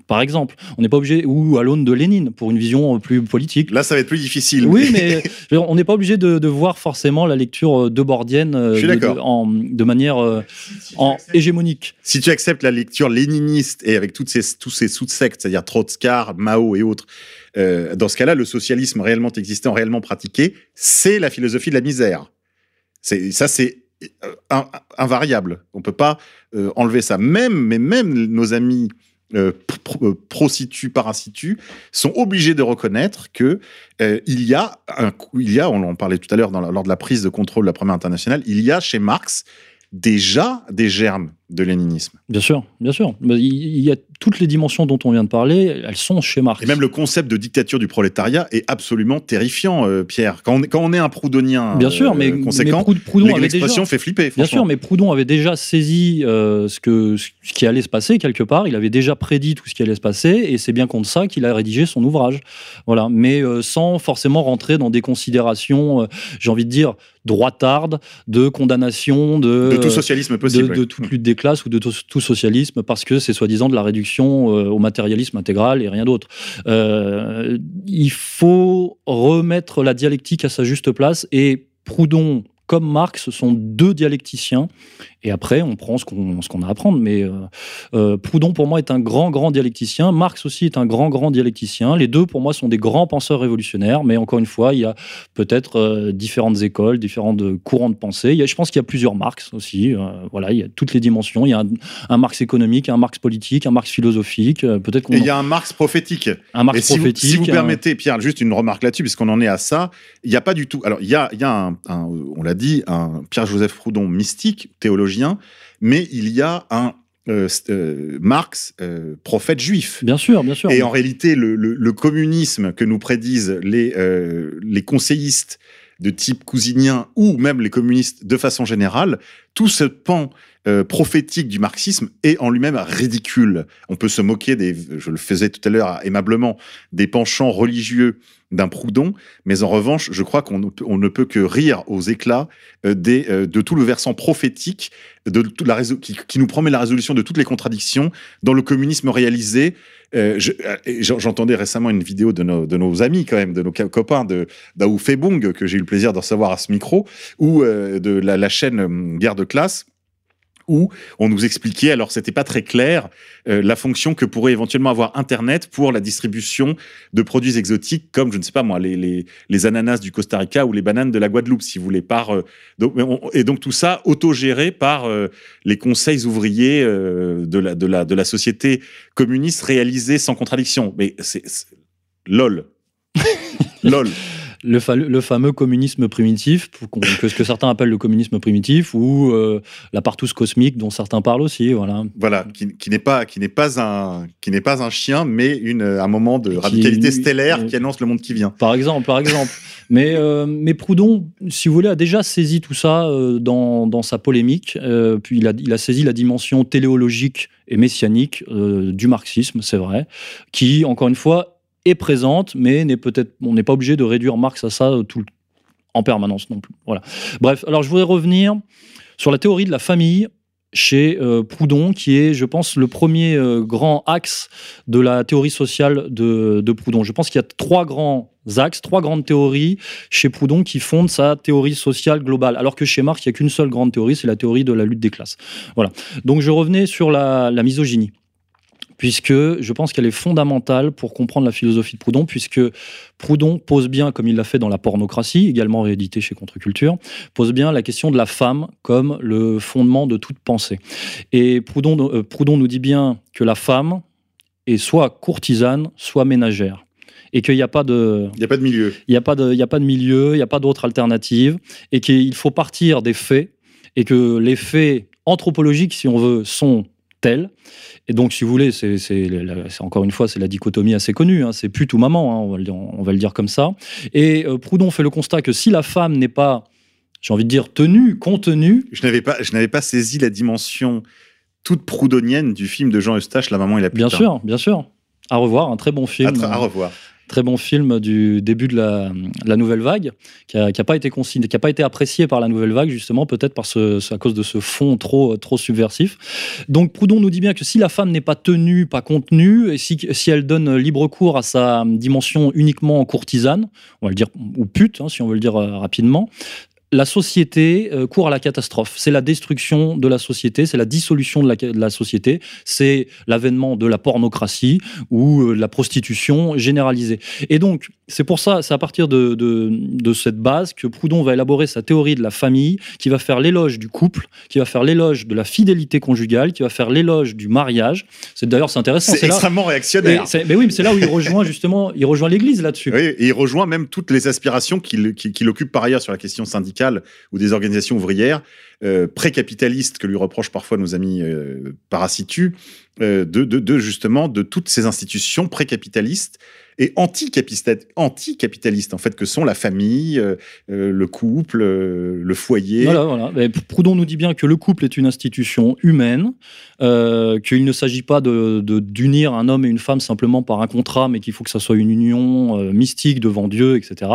par exemple. On n'est pas obligé, ou à l'aune de Lénine, pour une vision euh, plus politique. Là, ça va être plus difficile. Oui, mais on n'est pas obligé de, de voir forcément la lecture euh, de Bordienne euh, de, d'accord. de- en- de manière euh, en hégémonique. Si tu acceptes la lecture léniniste et avec toutes ces, tous ces sous-sectes, c'est-à-dire Trotskar, Mao et autres, euh, dans ce cas-là, le socialisme réellement existant, réellement pratiqué, c'est la philosophie de la misère. Ça, c'est in- invariable. On peut pas euh, enlever ça. Même, mais même nos amis euh, euh, pro-situ, parasitu, sont obligés de reconnaître que euh, il y a un, il y a, on en parlait tout à l'heure lors de la prise de contrôle de la première internationale, il y a chez Marx déjà des germes de léninisme. Bien sûr, bien sûr. Il y a toutes les dimensions dont on vient de parler, elles sont chez Marx. Et même le concept de dictature du prolétariat est absolument terrifiant, euh, Pierre. Quand on, est- quand on est un proudhonien Bien sûr, euh, mais, conséquent, mais Proud- Proudhon avait déjà. l'expression fait flipper. Bien sûr, mais Proudhon avait déjà saisi euh, ce, que, ce qui allait se passer quelque part. Il avait déjà prédit tout ce qui allait se passer, et c'est bien contre ça qu'il a rédigé son ouvrage. Voilà, mais euh, sans forcément rentrer dans des considérations, j'ai envie de dire, droitardes, de condamnation, de, De tout socialisme de, possible. de toute lutte des ou de tout, tout socialisme, parce que c'est soi-disant de la réduction euh, au matérialisme intégral et rien d'autre. Euh, il faut remettre la dialectique à sa juste place et Proudhon comme Marx sont deux dialecticiens et après on prend ce qu'on a à prendre. Mais euh, euh, Proudhon pour moi est un grand grand dialecticien. Marx aussi est un grand grand dialecticien. Les deux pour moi sont des grands penseurs révolutionnaires. Mais encore une fois il y a peut-être euh, différentes écoles différents courants de pensée. Il y a, je pense qu'il y a plusieurs Marx aussi. Voilà il y a toutes les dimensions. Il y a un, un Marx économique un Marx politique un Marx philosophique. Peut-être qu'on il y a un Marx prophétique. un Marx si vous, prophétique si vous permettez, Pierre, juste une remarque là-dessus, puisqu'on en est à ça, il n'y a pas du tout. Alors, il y a, il y a un, un- on l'a dit, un Pierre-Joseph Proudhon mystique, théologien, mais il y a un euh, euh, Marx euh, prophète juif. bien sûr bien sûr Et en réalité, le, le- le communisme que nous prédisent les, les conseillistes de type cousinien ou même les communistes de façon générale, tout ce pan euh, prophétique du marxisme est en lui-même ridicule. On peut se moquer des, je le faisais tout à l'heure aimablement, des penchants religieux d'un Proudhon, mais en revanche, je crois qu'on ne peut, que rire aux éclats euh, des, euh, de tout le versant prophétique de la qui, qui nous promet la résolution de toutes les contradictions dans le communisme réalisé. Euh, J'entendais récemment une vidéo de nos, de nos amis, quand même, de nos co- copains de Daou Febong, que j'ai eu le plaisir de recevoir à ce micro, ou de la, la chaîne euh, Guerre de classe, où on nous expliquait, alors c'était pas très clair, euh, la fonction que pourrait éventuellement avoir Internet pour la distribution de produits exotiques comme, je ne sais pas moi, les, ananas du Costa Rica ou les bananes de la Guadeloupe, si vous voulez. Par, euh, et donc tout ça autogéré par euh, les conseils ouvriers de, la, de, la, société communiste réalisés sans contradiction. Mais c'est- LOL. LOL. Le, fa- le fameux communisme primitif, que ce que certains appellent le communisme primitif, ou euh, la partouze cosmique dont certains parlent aussi. Voilà. Voilà, qui, qui n'est pas qui n'est pas un qui n'est pas un chien, mais une un moment de Qui- radicalité stellaire euh, qui annonce le monde qui vient. Par exemple, par exemple. mais, euh, mais Proudhon, si vous voulez, a déjà saisi tout ça euh, dans, dans sa polémique. Euh, puis il a, il a saisi la dimension téléologique et messianique euh, du marxisme, c'est vrai, qui, encore une fois, présente, mais n'est peut-être, on n'est pas obligé de réduire Marx à ça euh, tout, en permanence non plus. Voilà. Bref, alors je voudrais revenir sur la théorie de la famille chez euh, Proudhon, qui est, je pense, le premier euh, grand axe de la théorie sociale de, Proudhon. Je pense qu'il y a trois grands axes, trois grandes théories chez Proudhon qui fondent sa théorie sociale globale, alors que chez Marx, il n'y a qu'une seule grande théorie, c'est la théorie de la lutte des classes. Voilà. Donc je revenais sur la misogynie puisque je pense qu'elle est fondamentale pour comprendre la philosophie de Proudhon, puisque Proudhon pose bien, comme il l'a fait dans la pornocratie, également réédité chez Contre-Culture, pose bien la question de la femme comme le fondement de toute pensée. Et Proudhon, euh, Proudhon nous dit bien que la femme est soit courtisane, soit ménagère. Et qu'il n'y a pas de, Il n'y a pas de milieu. il n'y a, pas de- y a pas de milieu, il n'y a pas d'autre alternative, et qu'il faut partir des faits, et que les faits anthropologiques, si on veut, sont tels. Et donc, si vous voulez, c'est encore une fois, c'est la dichotomie assez connue, hein, c'est pute ou maman, hein, on, va le dire, on va le dire comme ça. Et euh, Proudhon fait le constat que si la femme n'est pas, j'ai envie de dire, tenue, contenue, Je n'avais pas je n'avais pas saisi la dimension toute proudhonienne du film de Jean Eustache, La maman et la putain. bien sûr, bien sûr, à revoir, un très bon film. À, à revoir. Très bon film du début de la, nouvelle vague, qui n'a pas été consigné, qui a pas été apprécié par la nouvelle vague justement, peut-être par ce, ce- à cause de ce fond trop trop subversif. Donc Proudhon nous dit bien que si la femme n'est pas tenue, pas contenue, et si, si elle donne libre cours à sa dimension uniquement courtisane, on va le dire ou pute, hein, si on veut le dire euh, rapidement. La société euh, court à la catastrophe. C'est la destruction de la société, c'est la dissolution de la, de la société, c'est l'avènement de la pornocratie ou euh, de la prostitution généralisée. Et donc, c'est pour ça, c'est à partir de, de, de cette base que Proudhon va élaborer sa théorie de la famille, qui va faire l'éloge du couple, qui va faire l'éloge de la fidélité conjugale, qui va faire l'éloge du mariage. C'est d'ailleurs c'est intéressant. C'est extrêmement réactionnaire. mais oui, mais c'est là où il rejoint justement, il rejoint l'Église là-dessus. Oui, et il rejoint même toutes les aspirations qu'il occupe par ailleurs sur la question syndicale ou des organisations ouvrières euh, pré-capitalistes que lui reprochent parfois nos amis euh, euh, de justement de toutes ces institutions pré-capitalistes et anti-capitalistes, anti-capitalistes en fait que sont la famille, euh, euh, le couple, euh, le foyer. Voilà, voilà. Mais Proudhon nous dit bien que le couple est une institution humaine, euh, qu'il ne s'agit pas de d'unir un homme et une femme simplement par un contrat, mais qu'il faut que ça soit une union mystique devant Dieu, etc.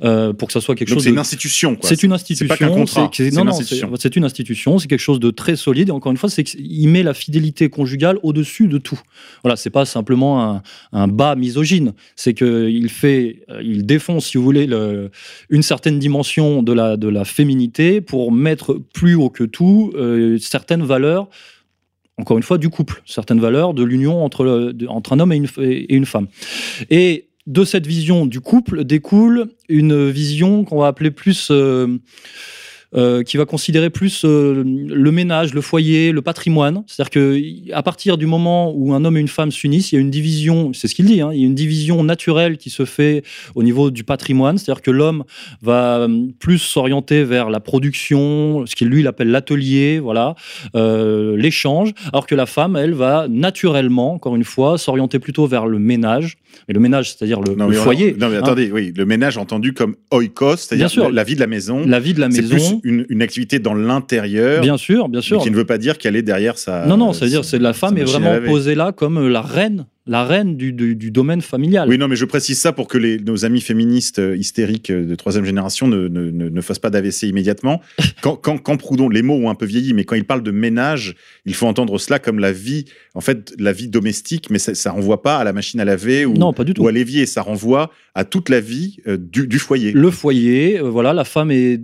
pour que ça soit quelque Donc chose c'est de une institution. quoi. C'est une institution. pas qu'un contrat, c'est- c'est non, une non, c'est institution. c'est une institution. C'est quelque chose de très solide. Et encore une fois, c'est qu'il met la fidélité conjugale au-dessus de tout. Voilà, c'est pas simplement un, un bas misogyne. C'est que il fait, euh, il défonce, si vous voulez, le- une certaine dimension de la de la féminité pour mettre plus haut que tout euh, certaines valeurs. Encore une fois, du couple, certaines valeurs de l'union entre, entre un homme et une, et une femme. Et de cette vision du couple découle une vision qu'on va appeler plus. euh, euh, qui va considérer plus euh, le ménage, le foyer, le patrimoine. C'est-à-dire que à partir du moment où un homme et une femme s'unissent, il y a une division, c'est ce qu'il dit, hein, il y a une division naturelle qui se fait au niveau du patrimoine. C'est-à-dire que l'homme va euh, plus s'orienter vers la production, ce qu'il lui il appelle l'atelier, voilà, euh, l'échange, alors que la femme, elle, va naturellement, encore une fois, s'orienter plutôt vers le ménage. Mais le ménage, c'est-à-dire le, Non, le mais on- foyer, Non, mais hein, attendez, oui, le ménage entendu comme oikos, c'est-à-dire la, vie de la maison. la vie de la maison. plus une, une activité dans l'intérieur, Bien sûr, bien mais sûr. qui ne veut pas dire qu'elle est derrière sa. Non, non, c'est-à-dire c'est la femme est vraiment posée là comme euh, la reine, la reine du, du, du domaine familial. Oui, non, mais je précise ça pour que les, nos amis féministes euh, hystériques euh, de troisième génération ne, ne, ne, ne fassent pas d'AVC immédiatement. Quand, quand, quand Proudhon, les mots ont un peu vieilli, mais quand il parle de ménage, il faut entendre cela comme la vie, en fait, la vie domestique, mais ça, ça renvoie pas à la machine à laver ou, Non, pas du tout. ou à l'évier, ça renvoie à toute la vie euh, du, du foyer. Le foyer, euh, voilà, la femme est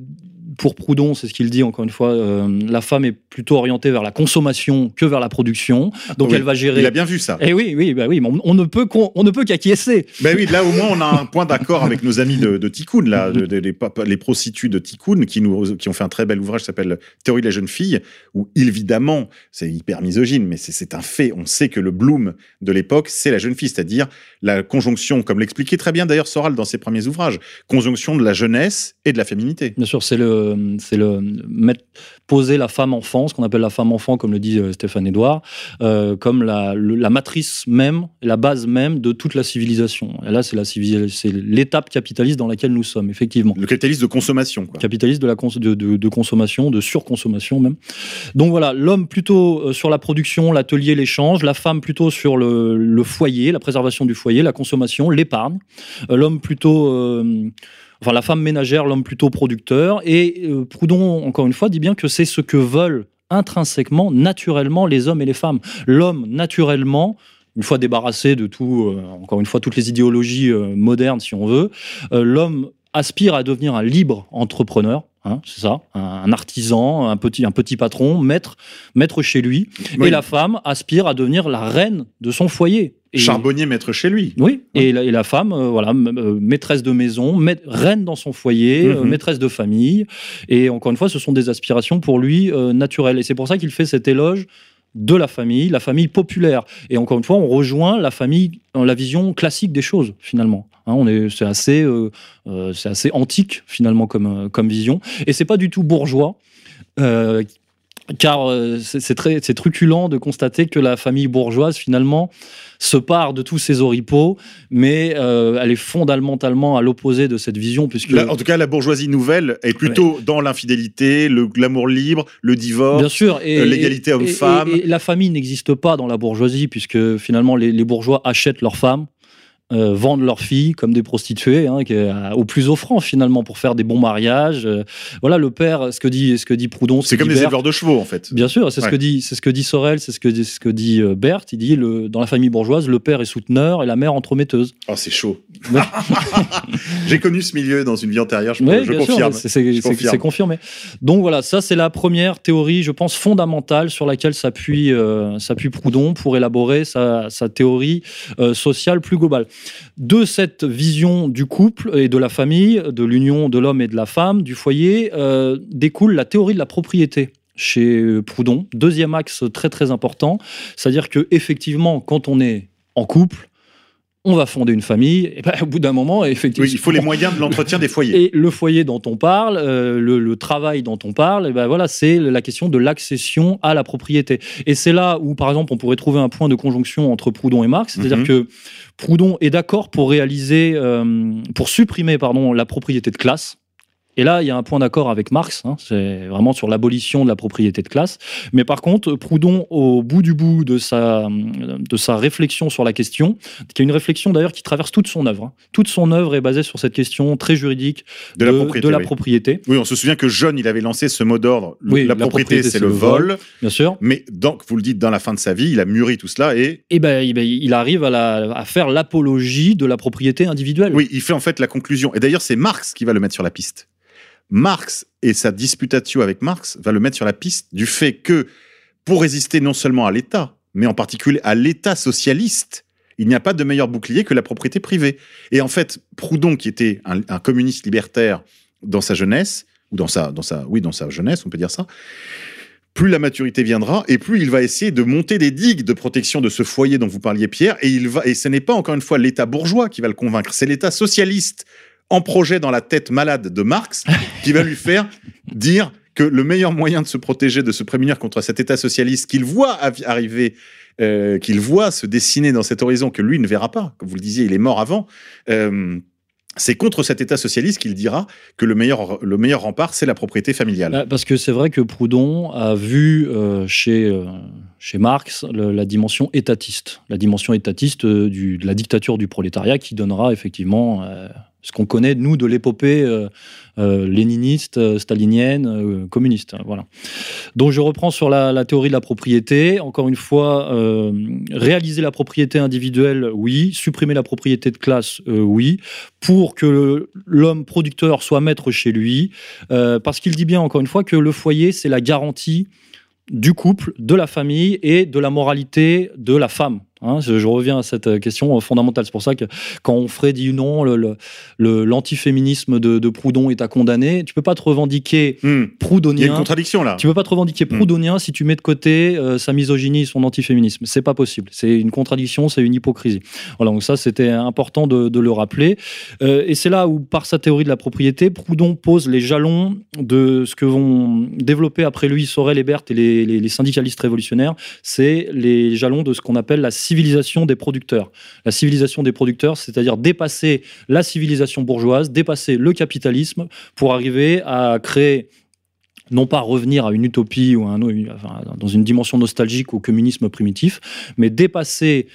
pour Proudhon, c'est ce qu'il dit encore une fois, euh, la femme est plutôt orientée vers la consommation que vers la production. Donc Oui, elle va gérer. Il a bien vu ça. Eh oui, oui, bah oui, on, on ne peut qu'on- on ne peut qu'acquiescer. Ben oui, là au moins on a un point d'accord avec nos amis de, de Tikkun, là, de- de- les, les prostituées de Tikkun, qui, nous, qui ont fait un très bel ouvrage qui s'appelle Théorie de la jeune fille, où évidemment, c'est hyper misogyne, mais c'est- c'est un fait. On sait que le bloom de l'époque, c'est la jeune fille, c'est-à-dire la conjonction, comme l'expliquait très bien d'ailleurs Soral dans ses premiers ouvrages, conjonction de la jeunesse et de la féminité. Bien sûr, c'est le, c'est le mettre, poser la femme enfant, ce qu'on appelle la femme enfant, comme le dit euh, Stéphane Edouard, euh, comme la, matrice même, la base même de toute la civilisation. Et là, c'est la civili- c'est l'étape capitaliste dans laquelle nous sommes, effectivement. Le capitalisme de consommation, quoi. Capitaliste de, la cons- de, de- de consommation, de surconsommation même. Donc voilà, l'homme plutôt euh, sur la production, l'atelier, l'échange, la femme plutôt sur le, le foyer, la préservation du foyer, la consommation, l'épargne. L'homme plutôt, euh, enfin la femme ménagère, l'homme plutôt producteur. Et euh, Proudhon, encore une fois, dit bien que c'est ce que veulent intrinsèquement, naturellement, les hommes et les femmes. L'homme, naturellement, une fois débarrassé de tout, euh, encore une fois, toutes les idéologies euh, modernes, si on veut, l'homme aspire à devenir un libre entrepreneur. Hein, c'est ça, un, un artisan, un petit, un petit patron, maître, maître chez lui. Oui. Et la femme aspire à devenir la reine de son foyer. Et- Charbonnier maître chez lui. oui, et la, et la femme, euh, voilà, euh, maîtresse de maison, reine dans son foyer, euh, Mhm. maîtresse de famille. Et encore une fois, ce sont des aspirations pour lui euh, naturelles. Et c'est pour ça qu'il fait cet éloge de la famille, la famille populaire. Et encore une fois, on rejoint la famille dans la vision classique des choses, finalement. Hein, on est, c'est assez, euh, euh, c'est assez antique finalement comme, euh, comme vision. Et c'est pas du tout bourgeois. euh, car c'est très c'est truculent de constater que la famille bourgeoise finalement se part de tous ses oripeaux, mais euh, elle est fondamentalement à l'opposé de cette vision puisque Là, en tout cas, la bourgeoisie nouvelle est plutôt dans l'infidélité, le- l'amour libre, le divorce. Bien sûr, et, l'égalité et- homme-femme. et- et la famille n'existe pas dans la bourgeoisie puisque finalement les, les bourgeois achètent leurs femmes. Euh, vendent leurs filles comme des prostituées, hein, au plus offrant finalement pour faire des bons mariages. Euh, voilà, le père, ce que dit, ce que dit Proudhon, ce C'est comme des éleveurs de chevaux, en fait. Bien sûr, c'est ce Ouais. que dit, c'est ce que dit Sorel, c'est ce que dit, ce que dit euh, Berthe. Il dit le, dans la famille bourgeoise, le père est souteneur et la mère entremetteuse. Oh, c'est chaud. Ouais. J'ai connu ce milieu dans une vie antérieure, je, Oui, je confirme. c'est- confirmé. Donc voilà, ça c'est la première théorie, je pense, fondamentale sur laquelle s'appuie euh, s'appuie Proudhon pour élaborer sa, sa théorie sociale plus globale. De cette vision du couple et de la famille, de l'union de l'homme et de la femme, du foyer, euh, découle la théorie de la propriété chez Proudhon. Deuxième axe très très important, c'est-à-dire que effectivement, quand on est en couple, on va fonder une famille, et ben, au bout d'un moment, effectivement, Oui, il faut les moyens de l'entretien des foyers. et le foyer dont on parle, euh, le, le travail dont on parle, eh ben voilà, c'est la question de l'accession à la propriété. Et c'est là où, par exemple, on pourrait trouver un point de conjonction entre Proudhon et Marx, c'est-à-dire Mhm. que Proudhon est d'accord pour réaliser, euh, pour supprimer, pardon, la propriété de classe. Et là, il y a un point d'accord avec Marx, hein, c'est vraiment sur l'abolition de la propriété de classe. Mais par contre, Proudhon, au bout du bout de sa, de sa réflexion sur la question, qui est une réflexion d'ailleurs qui traverse toute son œuvre, hein. toute son œuvre est basée sur cette question très juridique De la propriété, de la oui. propriété, Oui, on se souvient que jeune, il avait lancé ce mot d'ordre. Oui, la, la propriété, propriété, c'est le vol. bien sûr. Mais donc, vous le dites, dans la fin de sa vie, il a mûri tout cela et Et ben, il- ben, il arrive à, la- à faire l'apologie de la propriété individuelle. oui, il fait en fait la conclusion. Et d'ailleurs, c'est Marx qui va le mettre sur la piste. Marx et sa disputatio avec Marx va le mettre sur la piste du fait que pour résister non seulement à l'État, mais en particulier à l'État socialiste, il n'y a pas de meilleur bouclier que la propriété privée. Et en fait, Proudhon, qui était un, un communiste libertaire dans sa jeunesse, ou dans sa, dans sa, oui, dans sa jeunesse, on peut dire ça, plus la maturité viendra et plus il va essayer de monter des digues de protection de ce foyer dont vous parliez, Pierre. Et, il va, et ce n'est pas encore une fois l'État bourgeois qui va le convaincre, c'est l'État socialiste en projet dans la tête malade de Marx qui va lui faire dire que le meilleur moyen de se protéger, de se prémunir contre cet État socialiste qu'il voit arriver, euh, qu'il voit se dessiner dans cet horizon que lui ne verra pas, comme vous le disiez, il est mort avant. euh, c'est contre cet État socialiste qu'il dira que le meilleur, le meilleur rempart, c'est la propriété familiale. Bah, Parce que c'est vrai que Proudhon a vu euh, chez, euh, chez Marx le- la dimension étatiste, la dimension étatiste du, de la dictature du prolétariat qui donnera effectivement euh, ce qu'on connaît, nous, de l'épopée euh, euh, léniniste, euh, stalinienne, communiste. hein, Voilà. Donc je reprends sur la, théorie de la propriété. Encore une fois, réaliser la propriété individuelle, oui. Supprimer la propriété de classe, oui. Pour que l'homme producteur soit maître chez lui. Parce qu'il dit bien, encore une fois, que le foyer, c'est la garantie du couple, de la famille et de la moralité de la femme. Hein, je, je reviens à cette euh, question fondamentale. C'est pour ça que quand Onfray dit non, le- le- le- l'antiféminisme de, de Proudhon est à condamner, tu peux pas te revendiquer Hmm. Il y a une proudhonien. contradiction là. Tu peux pas te revendiquer Mm. proudhonien si tu mets de côté euh, sa misogynie et son antiféminisme. C'est pas possible. C'est une contradiction, c'est une hypocrisie. Voilà, donc ça, c'était important de, de le rappeler. Euh, et c'est là où, par sa théorie de la propriété, Proudhon pose les jalons de ce que vont développer après lui Sorel et Berthe et les, les- les syndicalistes révolutionnaires. C'est les jalons de ce qu'on appelle la civilisation des producteurs. La civilisation des producteurs, c'est-à-dire dépasser la civilisation bourgeoise, dépasser le capitalisme pour arriver à créer non pas revenir à une utopie ou dans une dimension nostalgique au communisme primitif, mais dépasser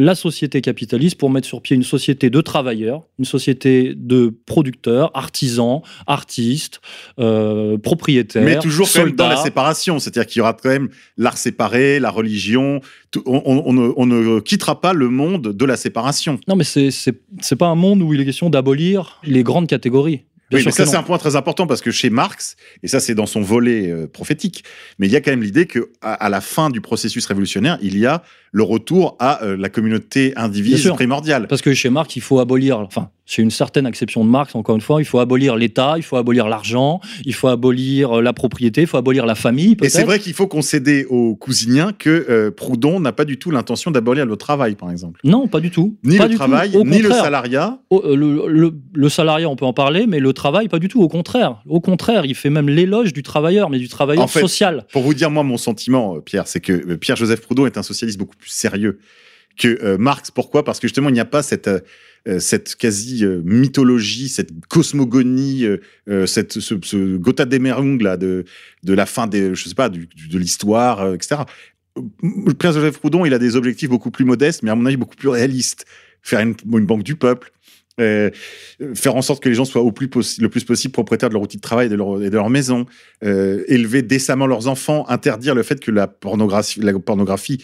la société capitaliste pour mettre sur pied une société de travailleurs, une société de producteurs, artisans, artistes, euh, propriétaires, Mais toujours quand même dans la soldats. séparation, c'est-à-dire qu'il y aura quand même l'art séparé, la religion. tout- on, ne, on ne quittera pas le monde de la séparation. Non, mais c'est pas un monde où il est question d'abolir les grandes catégories. Bien oui, mais ça c'est un point très important parce que chez Marx, et ça c'est dans son volet euh, prophétique, mais il y a quand même l'idée que à, à la fin du processus révolutionnaire, il y a le retour à euh, la communauté indivise primordiale. Parce que chez Marx, il faut abolir, enfin, c'est une certaine acception de Marx, encore une fois, il faut abolir l'État, il faut abolir l'argent, il faut abolir euh, la propriété, il faut abolir la famille, Et c'est vrai qu'il faut concéder aux cousiniens que euh, Proudhon n'a pas du tout l'intention d'abolir le travail, par exemple. Non, pas du tout. Ni Pas le travail, ni le salariat. Au- euh, le, le- le salariat, on peut en parler, mais le travail, pas du tout. Au contraire. Au contraire, il fait même l'éloge du travailleur, mais du travailleur En fait, social. Pour vous dire, moi, mon sentiment, Pierre, c'est que Pierre-Joseph Proudhon est un socialiste beaucoup plus sérieux que euh, Marx. Pourquoi? Parce que justement, il n'y a pas cette, euh, euh, cette quasi mythologie, cette cosmogonie, cette, ce, ce Gotha là, de, de la fin des, je sais pas, de l'histoire, etc. Euh, Pierre-Joseph Proudhon, il a des objectifs beaucoup plus modestes, mais à mon avis beaucoup plus réalistes faire une, une banque du peuple, faire en sorte que les gens soient au plus le plus possible propriétaires de leur outil de travail et de leur, de leur maison, élever décemment leurs enfants, interdire le fait que la pornographie, la pornographie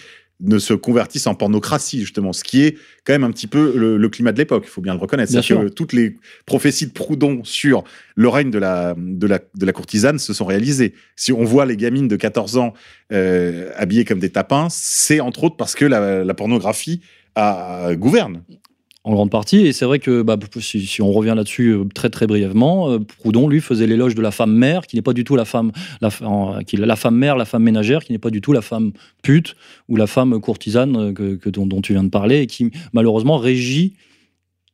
ne se convertisse en pornocratie, justement, ce qui est quand même un petit peu le, le climat de l'époque, il faut bien le reconnaître. Bien C'est-à-dire sûr. que toutes les prophéties de Proudhon sur le règne de la, de la, de la courtisane se sont réalisées. Si on voit les gamines de 14 ans euh, habillées comme des tapins, c'est entre autres parce que la, la pornographie a, gouverne. En grande partie. Et c'est vrai que bah, si, on revient là-dessus euh, très très brièvement, euh, Proudhon lui faisait l'éloge de la femme mère, qui n'est pas du tout la femme, qui la femme mère, la femme ménagère, qui n'est pas du tout la femme pute ou la femme courtisane euh, que, dont, tu viens de parler, et qui malheureusement régit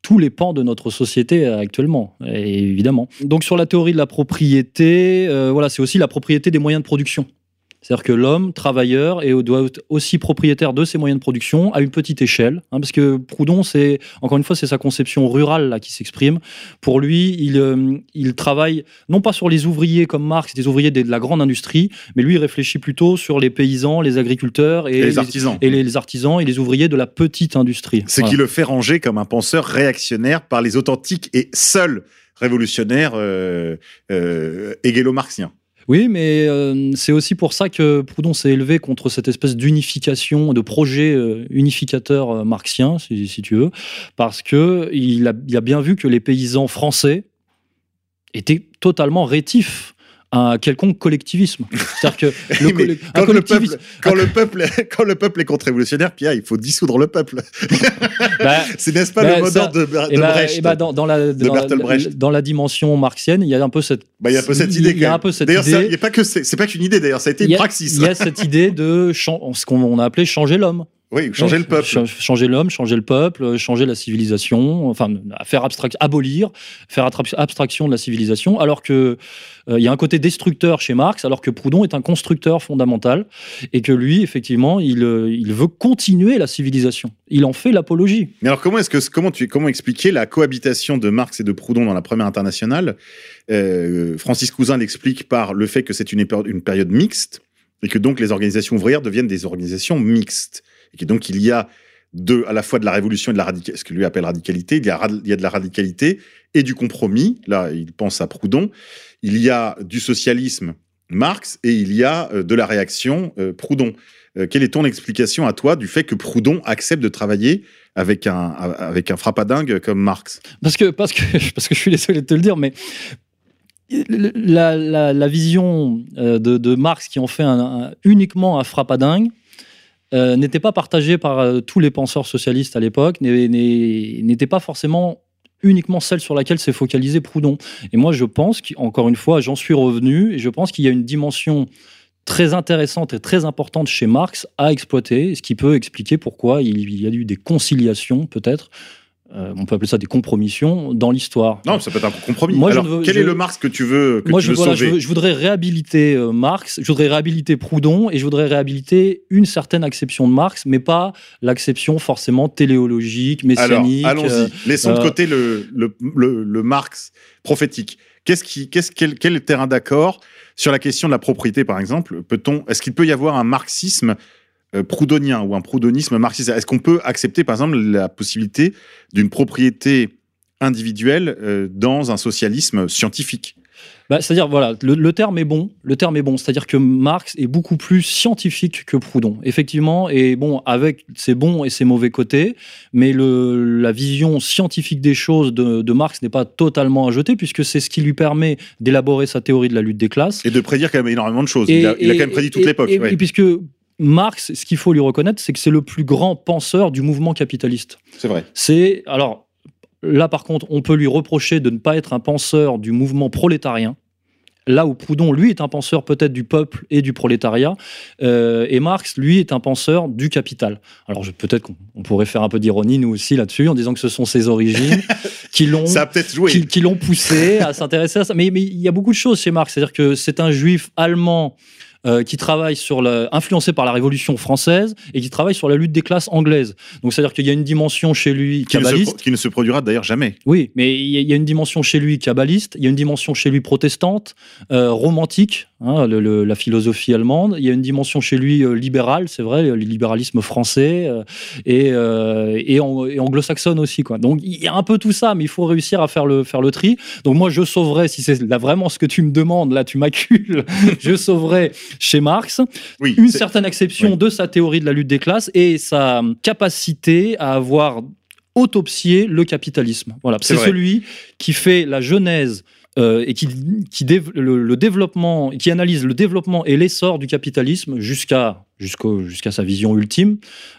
tous les pans de notre société actuellement, évidemment. Donc sur la théorie de la propriété, voilà, c'est aussi la propriété des moyens de production. C'est-à-dire que l'homme, travailleur, et doit être aussi propriétaire de ses moyens de production à une petite échelle. hein, parce que Proudhon, c'est encore une fois, c'est sa conception rurale là qui s'exprime. Pour lui, il, euh, il travaille non pas sur les ouvriers comme Marx, des ouvriers de, la grande industrie, mais lui il réfléchit plutôt sur les paysans, les agriculteurs et, Et les artisans. et les, les artisans et les ouvriers de la petite industrie. Ce Voilà. qui le fait ranger comme un penseur réactionnaire par les authentiques et seuls révolutionnaires euh, euh, hégélo-marxiens. Oui, mais euh, c'est aussi pour ça que Proudhon s'est élevé contre cette espèce d'unification, de projet euh, unificateur euh, marxien, si, tu veux, parce que il a, a bien vu que les paysans français étaient totalement rétifs un quelconque collectivisme. C'est-à-dire que le, quand, le peuple, quand, le peuple, quand le peuple est contre-révolutionnaire, Pierre, il faut dissoudre le peuple. bah, C'est n'est-ce pas Bah, le mot d'ordre de, de eh ben, Brecht eh ben, dans, dans la, dans, la, Brecht. dans la dimension marxienne, il y a un peu cette, Bah, Il y a un peu cette idée. il y a un peu cette D'ailleurs, c'est pas qu'une idée. D'ailleurs, ça a été une praxis. il y a cette idée de ce qu'on a appelé changer l'homme. Oui, changer le peuple. Ch- Changer l'homme, changer le peuple, euh, changer la civilisation, enfin, faire abstract, abolir, faire abstraction de la civilisation, alors que euh, il y a un côté destructeur chez Marx, alors que Proudhon est un constructeur fondamental, et que lui, effectivement, il, euh, il veut continuer la civilisation. Il en fait l'apologie. Mais alors, comment est-ce que comment tu comment expliquer la cohabitation de Marx et de Proudhon dans la première internationale? Euh, Francis Cousin l'explique par le fait que c'est une période mixte et que donc les organisations ouvrières deviennent des organisations mixtes et donc il y a à la fois de la révolution et de la radicalité, ce que lui appelle radicalité, il y, a, de la radicalité et du compromis. Là, il pense à Proudhon. Il y a du socialisme Marx et il y a euh, de la réaction euh, Proudhon. Euh, quelle est ton explication à toi du fait que Proudhon accepte de travailler avec un, avec un frappadingue comme Marx? Parce que, parce que, parce que je suis désolé de te le dire, mais la, vision de, de Marx qui en fait un, un- uniquement un frappadingue euh, n'était pas partagée par euh, tous les penseurs socialistes à l'époque, n'était pas forcément uniquement celle sur laquelle s'est focalisé Proudhon. Et moi, je pense qu'encore une fois, j'en suis revenu, et je pense qu'il y a une dimension très intéressante et très importante chez Marx à exploiter, ce qui peut expliquer pourquoi il y a eu des conciliations, peut-être, euh, on peut appeler ça des compromissions, dans l'histoire. Non, ça peut être un compromis. Moi, Alors, veux- quel je- est le Marx que tu veux, que Moi, tu je, voilà, sauver voudrais réhabiliter euh, Marx, je voudrais réhabiliter Proudhon et je voudrais réhabiliter une certaine acception de Marx, mais pas l'acception forcément téléologique, Alors, messianique. allons-y. euh, Laissons de côté le, le, le, le Marx prophétique. Qu'est-ce qui, qu'est-ce, quel, quel est le terrain d'accord sur la question de la propriété, par exemple? Peut-on, est-ce qu'il peut y avoir un marxisme proudhonien ou un proudhonisme marxiste Est-ce qu'on peut accepter, par exemple, la possibilité d'une propriété individuelle euh, dans un socialisme scientifique? Bah, c'est-à-dire, voilà, le, le terme est bon. Le terme est bon. C'est-à-dire que Marx est beaucoup plus scientifique que Proudhon. Effectivement, et bon, avec ses bons et ses mauvais côtés, mais le, la vision scientifique des choses de, de Marx n'est pas totalement à jeter, puisque c'est ce qui lui permet d'élaborer sa théorie de la lutte des classes. et de prédire quand même énormément de choses. Et- il, a, il a et- quand même prédit toute l'époque. Ouais. et puisque Marx, ce qu'il faut lui reconnaître, c'est que c'est le plus grand penseur du mouvement capitaliste. C'est vrai. C'est alors là par contre, on peut lui reprocher de ne pas être un penseur du mouvement prolétarien. Là où Proudhon, lui, est un penseur peut-être du peuple et du prolétariat, euh, et Marx, lui, est un penseur du capital. Alors peut-être qu'on on pourrait faire un peu d'ironie, nous aussi, là-dessus, en disant que ce sont ses origines qui l'ont qui, qui l'ont poussé à s'intéresser à ça. Mais, mais il y a beaucoup de choses chez Marx. C'est-à-dire que c'est un juif allemand euh, qui travaille sur la, influencé par la Révolution française et qui travaille sur la lutte des classes anglaises. Donc c'est-à-dire qu'il y a une dimension chez lui Qui ne, se, kabbaliste. pro- qui ne se produira d'ailleurs jamais. Oui, mais il y, a- une dimension chez lui kabbaliste, il y a une dimension chez lui protestante, euh, romantique, hein, le- le- la philosophie allemande, il y a une dimension chez lui euh, libérale, c'est vrai, le libéralisme français euh, et, et, ang- et anglo-saxonne aussi. Quoi. Donc il y a un peu tout ça, mais il faut réussir à faire le, faire le tri. Donc moi je sauverais, si c'est là vraiment ce que tu me demandes, là tu m'accules, je sauverais chez Marx Oui, une certaine acception oui. de sa théorie de la lutte des classes et sa capacité à avoir autopsié le capitalisme. Voilà, C'est celui qui fait la genèse euh, et qui, qui dév- le, le développement, qui analyse le développement et l'essor du capitalisme jusqu'à sa vision ultime,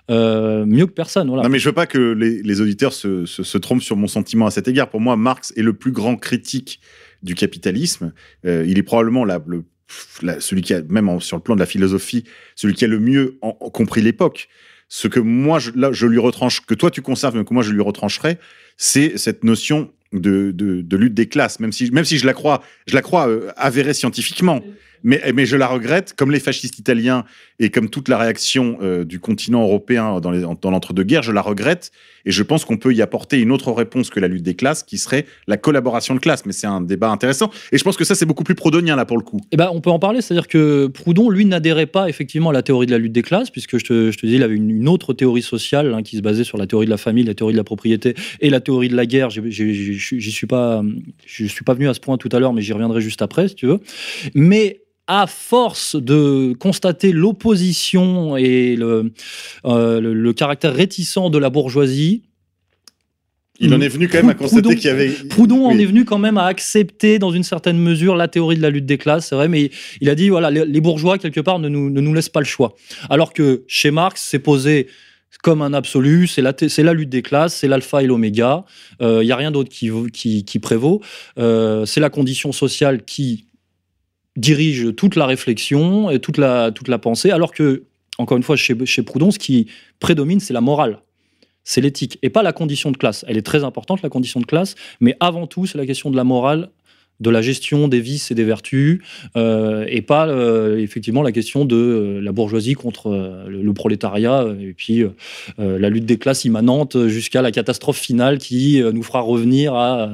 euh, mieux que personne. Voilà. Non, mais je veux pas que les, les auditeurs se, se- se trompent sur mon sentiment à cet égard. Pour moi, Marx est le plus grand critique du capitalisme. Euh, il est probablement la- le, celui qui a, même sur le plan de la philosophie, celui qui a le mieux compris l'époque. Ce que moi, je, là, je lui retranche, que toi tu conserves, mais que moi je lui retrancherais, c'est cette notion de, de, de lutte des classes, même si, même si je la crois, je la crois euh, avérée scientifiquement. Mais, mais je la regrette, comme les fascistes italiens et comme toute la réaction euh, du continent européen dans l'entre-deux-guerres, je la regrette. Et je pense qu'on peut y apporter une autre réponse que la lutte des classes, qui serait la collaboration de classes. Mais c'est un débat intéressant. Et je pense que ça, c'est beaucoup plus proudhonien, là, pour le coup. Eh ben, on peut en parler, c'est-à-dire que Proudhon, lui, n'adhérait pas effectivement à la théorie de la lutte des classes, puisque je te, dis, il avait une, autre théorie sociale hein, qui se basait sur la théorie de la famille, la théorie de la propriété et la théorie de la guerre. J'y suis pas, je suis pas venu à ce point tout à l'heure, mais j'y reviendrai juste après, si tu veux. Mais à force de constater l'opposition et le, euh, le, le caractère réticent de la bourgeoisie, Il en est venu quand même à constater Proudhon- qu'il y avait. Proudhon en est venu quand même à accepter dans une certaine mesure la théorie de la lutte des classes, c'est vrai, mais il a dit voilà, les, bourgeois quelque part ne nous, ne nous laissent pas le choix. Alors que chez Marx, c'est posé comme un absolu, c'est la, la lutte des classes, c'est l'alpha et l'oméga, il n'y a rien d'autre qui, qui prévaut, Euh, c'est la condition sociale qui dirige toute la réflexion et toute la, toute la pensée, alors que, encore une fois, chez, chez Proudhon, ce qui prédomine, c'est la morale c'est l'éthique et pas la condition de classe. Elle est très importante, la condition de classe, mais avant tout, c'est la question de la morale, de la gestion des vices et des vertus, euh, et pas euh, effectivement la question de euh, la bourgeoisie contre euh, le, le prolétariat, euh, et puis la lutte des classes immanente jusqu'à la catastrophe finale qui nous fera revenir à,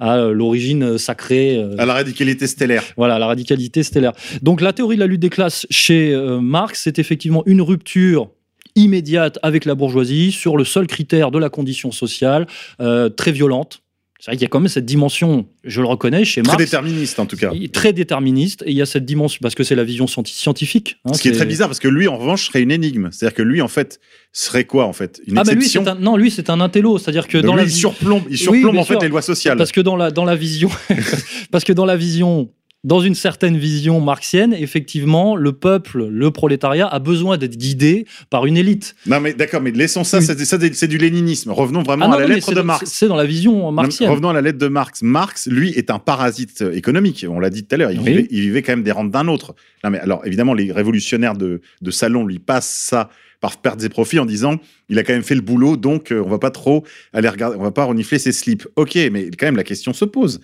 à l'origine sacrée. À la radicalité stellaire. voilà, la radicalité stellaire. Donc la théorie de la lutte des classes chez Marx, c'est effectivement une rupture immédiate avec la bourgeoisie sur le seul critère de la condition sociale, euh, très violente. C'est vrai qu'il y a quand même cette dimension, je le reconnais, chez Très Marx, déterministe, en tout cas. très déterministe, et il y a cette dimension, parce que c'est la vision scienti- scientifique. hein, Ce qui est très bizarre, parce que lui, en revanche, serait une énigme. C'est-à-dire que lui, en fait, serait quoi, en fait? Une Ah bah lui, exception un, non, lui, c'est un intello, c'est-à-dire que Donc dans lui, la il surplombe, il surplombe en fait les lois sociales. Parce que dans la, dans la vision, parce que dans la vision, dans une certaine vision marxienne, effectivement, le peuple, le prolétariat a besoin d'être guidé par une élite. Non, mais d'accord, mais laissons ça, c'est ça, c'est du léninisme. Revenons vraiment Ah non, à la lettre de Marx. C'est dans la vision Non, marxienne. Revenons à la lettre de Marx. Marx, lui, est un parasite économique. On l'a dit tout à l'heure. Il, Oui. vivait, il vivait quand même des rentes d'un autre. Non, mais alors, évidemment, les révolutionnaires de, de salon lui passent ça par pertes et profits en disant il a quand même fait le boulot, donc euh, on va pas trop aller regarder, on va pas renifler ses slips. Ok, mais quand même la question se pose.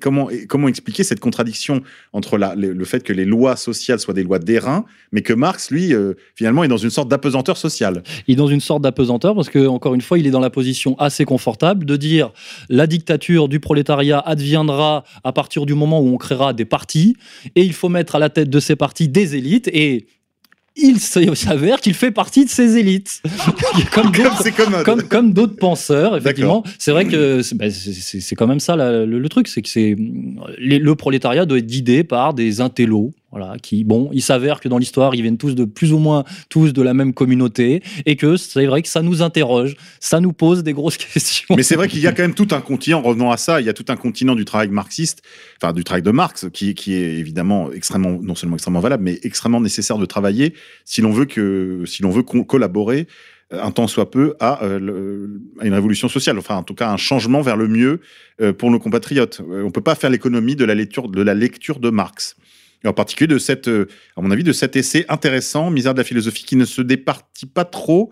Comment, expliquer cette contradiction entre le fait que les lois sociales soient des lois d'airain, mais que Marx, lui, euh, finalement, est dans une sorte d'apesanteur sociale Il est dans une sorte d'apesanteur parce que, encore une fois, il est dans la position assez confortable de dire la dictature du prolétariat adviendra à partir du moment où on créera des partis et il faut mettre à la tête de ces partis des élites et il s'avère qu'il fait partie de ces élites. comme d'autres comme, comme penseurs, effectivement. C'est vrai que c'est bah, quand même ça la- le, le truc, c'est que c'est le prolétariat doit être guidé par des intellos, qui bon, il s'avère que dans l'histoire ils viennent tous de plus ou moins tous de la même communauté et que c'est vrai que ça nous interroge, ça nous pose des grosses questions. Mais c'est vrai qu'il y a quand même tout un continent, revenons à ça, il y a tout un continent du travail marxiste, enfin du travail de Marx, qui, qui est évidemment extrêmement, non seulement extrêmement valable, mais extrêmement nécessaire de travailler si l'on veut que, si l'on veut co- collaborer euh, un temps soit peu à, euh, à une révolution sociale, enfin en tout cas un changement vers le mieux euh, pour nos compatriotes. On peut pas faire l'économie de la lecture de la lecture de Marx. Et en particulier de cette, euh, à mon avis, de cet essai intéressant, Misère de la philosophie, qui ne se départit pas trop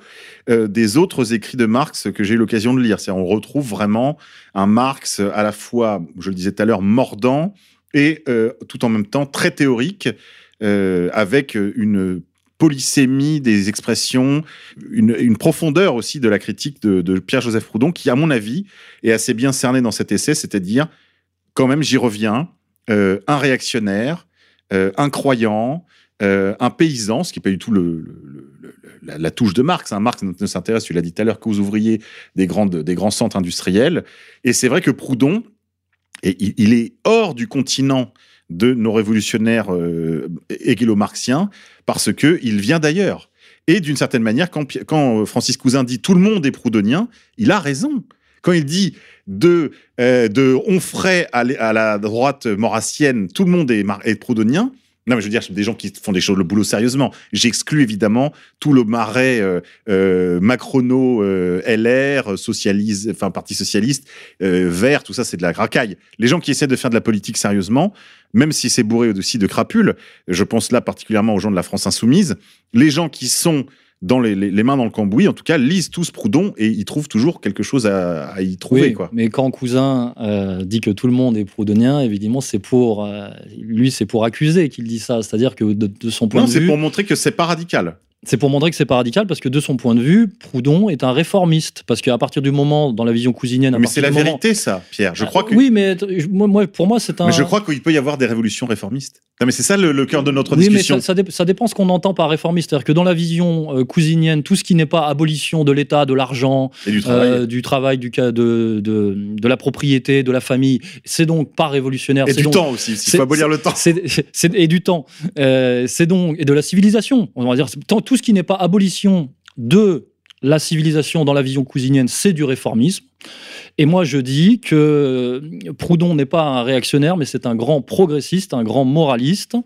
euh, des autres écrits de Marx que j'ai eu l'occasion de lire. C'est-à-dire, on retrouve vraiment un Marx à la fois, je le disais tout à l'heure, mordant et euh, tout en même temps très théorique. avec une polysémie des expressions, une, profondeur aussi de la critique de, Pierre-Joseph Proudhon, qui, à mon avis, est assez bien cerné dans cet essai, c'est-à-dire, quand même, j'y reviens, un réactionnaire, un croyant, euh, un paysan, ce qui n'est pas du tout la, touche de Marx. hein. Marx ne, s'intéresse, tu l'as dit tout à l'heure, qu'aux ouvriers des, grands centres industriels. Et c'est vrai que Proudhon, il, est hors du continent de nos révolutionnaires euh, parce que il vient d'ailleurs. Et d'une certaine manière, quand euh, Francis Cousin dit tout le monde est proudhonien, il a raison. Quand il dit de, euh, Onfray à, la droite maurassienne, tout le monde est, est. Non, mais je veux dire, des gens qui font des choses, le boulot sérieusement. J'exclus évidemment tout le marais euh, euh, macrono euh, LR, socialiste, enfin parti socialiste, vert, tout ça, c'est de la racaille. Les gens qui essaient de faire de la politique sérieusement, même si c'est bourré aussi de crapules, je pense là particulièrement aux gens de la France insoumise, les gens qui sont dans les, les- les mains dans le cambouis, en tout cas, lisent tous Proudhon et ils trouvent toujours quelque chose à, à y trouver. Oui, quoi. mais quand Cousin euh, dit que tout le monde est proudhonien, évidemment, c'est pour euh, lui, c'est pour accuser qu'il dit ça. C'est-à-dire que de, de son point Non, de c'est vue, pour montrer que c'est pas radical. C'est pour montrer que c'est pas radical, parce que de son point de vue, Proudhon est un réformiste, parce qu'à partir du moment, dans la vision cousinienne, à Mais c'est la moment- vérité, ça, Pierre. Je Ah, crois que. oui, mais je- moi, pour moi, c'est un. Mais je crois qu'il peut y avoir des révolutions réformistes. Non, mais c'est ça le, le cœur de notre Oui, mais discussion. ça, ça dé- ça dépend ce qu'on entend par réformiste. C'est-à-dire que dans la vision euh, cousinienne, tout ce qui n'est pas abolition de l'État, de l'argent, Et du travail. euh, du travail, du cas de, de, de la propriété, de la famille, c'est donc pas révolutionnaire. et du donc- temps aussi. Il faut abolir le temps. c'est- et du temps. Euh, c'est donc et de la civilisation. On va dire tant- tout ce qui n'est pas abolition de la civilisation dans la vision cousinienne, c'est du réformisme. Et moi, je dis que Proudhon n'est pas un réactionnaire, mais c'est un grand progressiste, un grand moraliste,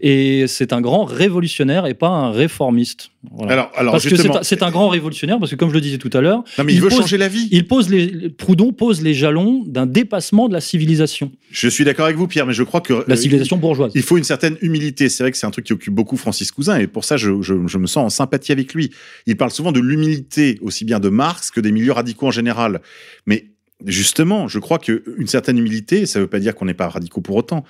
et c'est un grand révolutionnaire et pas un réformiste. Voilà. Alors, alors parce que c'est justement. un, c'est un grand révolutionnaire, parce que comme je le disais tout à l'heure, il, il veut pose- changer la vie. il pose les, Proudhon pose les jalons d'un dépassement de la civilisation, Je suis d'accord avec vous, Pierre, mais je crois que. la civilisation bourgeoise. Il faut une certaine humilité. C'est vrai que c'est un truc qui occupe beaucoup Francis Cousin, et pour ça, je, je- je me sens en sympathie avec lui. Il parle souvent de l'humilité, aussi bien de Marx que des milieux radicaux en général. Mais justement, je crois qu'une certaine humilité, ça ne veut pas dire qu'on n'est pas radicaux pour autant.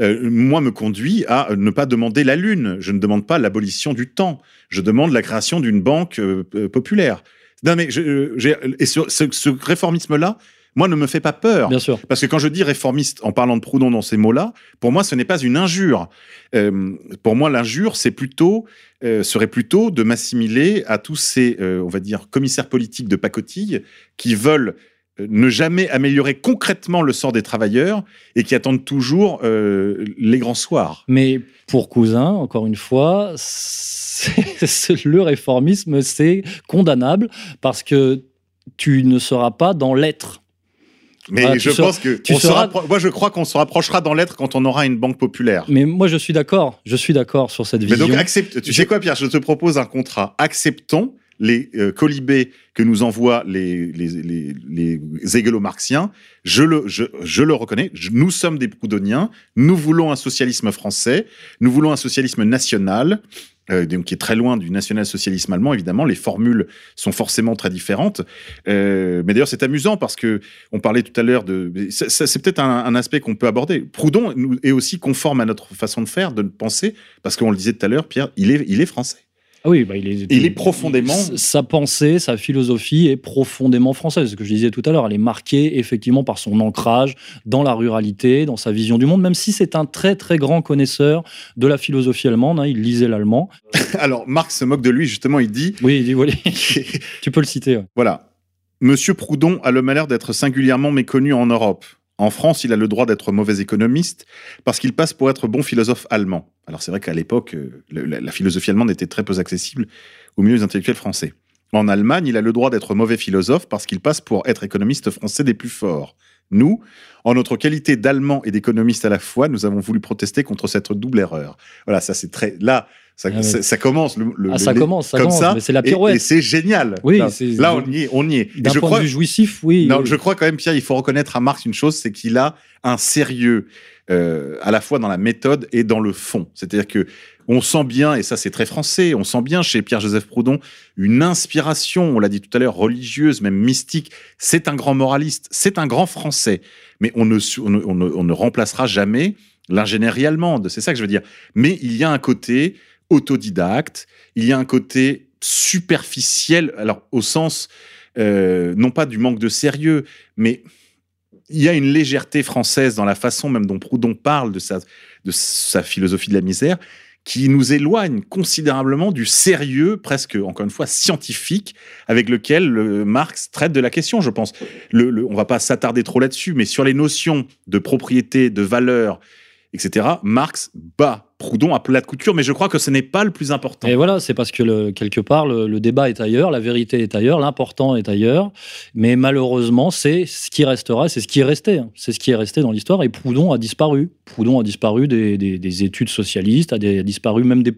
euh, moi, me conduit à ne pas demander la lune. Je ne demande pas l'abolition du temps. Je demande la création d'une banque euh, euh, populaire. Non, mais et ce réformisme-là, moi, ne me fait pas peur. Bien sûr. Parce que quand je dis réformiste en parlant de Proudhon dans ces mots-là, pour moi, ce n'est pas une injure. Euh, pour moi, l'injure, c'est plutôt euh, serait plutôt de m'assimiler à tous ces, euh, on va dire, commissaires politiques de pacotille qui veulent ne jamais améliorer concrètement le sort des travailleurs et qui attendent toujours euh, les grands soirs. Mais pour Cousin, encore une fois, le réformisme, c'est condamnable parce que tu ne seras pas dans l'être. Mais Voilà, je pense que tu on seras- moi, je crois qu'on se rapprochera dans l'être quand on aura une banque populaire. Mais moi, je suis d'accord. Je suis d'accord sur cette Mais vision. donc, accepte. Tu Je- sais quoi, Pierre? Je te propose un contrat. Acceptons les euh, colibés que nous envoient les, les, les, les hégélo-marxiens. Je le, reconnais. Nous sommes des proudhoniens. Nous voulons un socialisme français. Nous voulons un socialisme national. euh, donc qui est très loin du national-socialisme allemand, évidemment. Les formules sont forcément très différentes. Euh, mais d'ailleurs, c'est amusant parce que on parlait tout à l'heure de. C'est peut-être un, aspect qu'on peut aborder. Proudhon est aussi conforme à notre façon de faire, de penser, parce qu'on le disait tout à l'heure, Pierre, il est français. Ah oui, bah, il est, Il est profondément- Sa pensée, sa philosophie est profondément française. Ce que je disais tout à l'heure, elle est marquée effectivement par son ancrage dans la ruralité, dans sa vision du monde, même si c'est un très très grand connaisseur de la philosophie allemande. hein, il lisait l'allemand. Alors, Marx se moque de lui, justement, il dit Oui, il dit, voilà, tu peux le citer. ouais. Voilà. Monsieur Proudhon a le malheur d'être singulièrement méconnu en Europe. En France, il a le droit d'être mauvais économiste parce qu'il passe pour être bon philosophe allemand. Alors c'est vrai qu'à l'époque, euh, la, philosophie allemande était très peu accessible aux milieux intellectuels français. En Allemagne, il a le droit d'être mauvais philosophe parce qu'il passe pour être économiste français des plus forts. Nous, en notre qualité d'Allemand et d'économiste à la fois, nous avons voulu protester contre cette double erreur. Voilà, ça c'est très... Là, ça, Ah ça- ça commence. Le, le- Ah, ça commence, ça comme commence, ça, mais c'est la et- pirouette. Et, c'est génial. Oui, là, on y est. On y est. Et D'un point crois, de vue jouissif, oui. non, oui. je crois quand même, Pierre, il faut reconnaître à Marx une chose, c'est qu'il a un sérieux euh, à la fois dans la méthode et dans le fond. C'est-à-dire que on sent bien, et ça c'est très français, on sent bien chez Pierre-Joseph Proudhon une inspiration, on l'a dit tout à l'heure, religieuse, même mystique. C'est un grand moraliste, c'est un grand français, mais on ne, su- on ne, on ne- on ne remplacera jamais l'ingénierie allemande, c'est ça que je veux dire. Mais il y a un côté autodidacte, il y a un côté superficiel, alors au sens, euh, non pas du manque de sérieux, mais il y a une légèreté française dans la façon même dont Proudhon parle de sa, de sa philosophie de la misère, qui nous éloigne considérablement du sérieux, presque, encore une fois, scientifique, avec lequel le Marx traite de la question, je pense. On va pas s'attarder trop là-dessus, mais sur les notions de propriété, de valeur, etc., Marx bat Proudhon à plat de couture, mais je crois que ce n'est pas le plus important. Et voilà, c'est parce que le- quelque part, le, le débat est ailleurs, la vérité est ailleurs, l'important est ailleurs. Mais malheureusement, c'est ce qui restera, c'est ce qui est resté. hein. C'est ce qui est resté dans l'histoire. Et Proudhon a disparu. Proudhon a disparu des, des- des études socialistes, a, des- a disparu même des,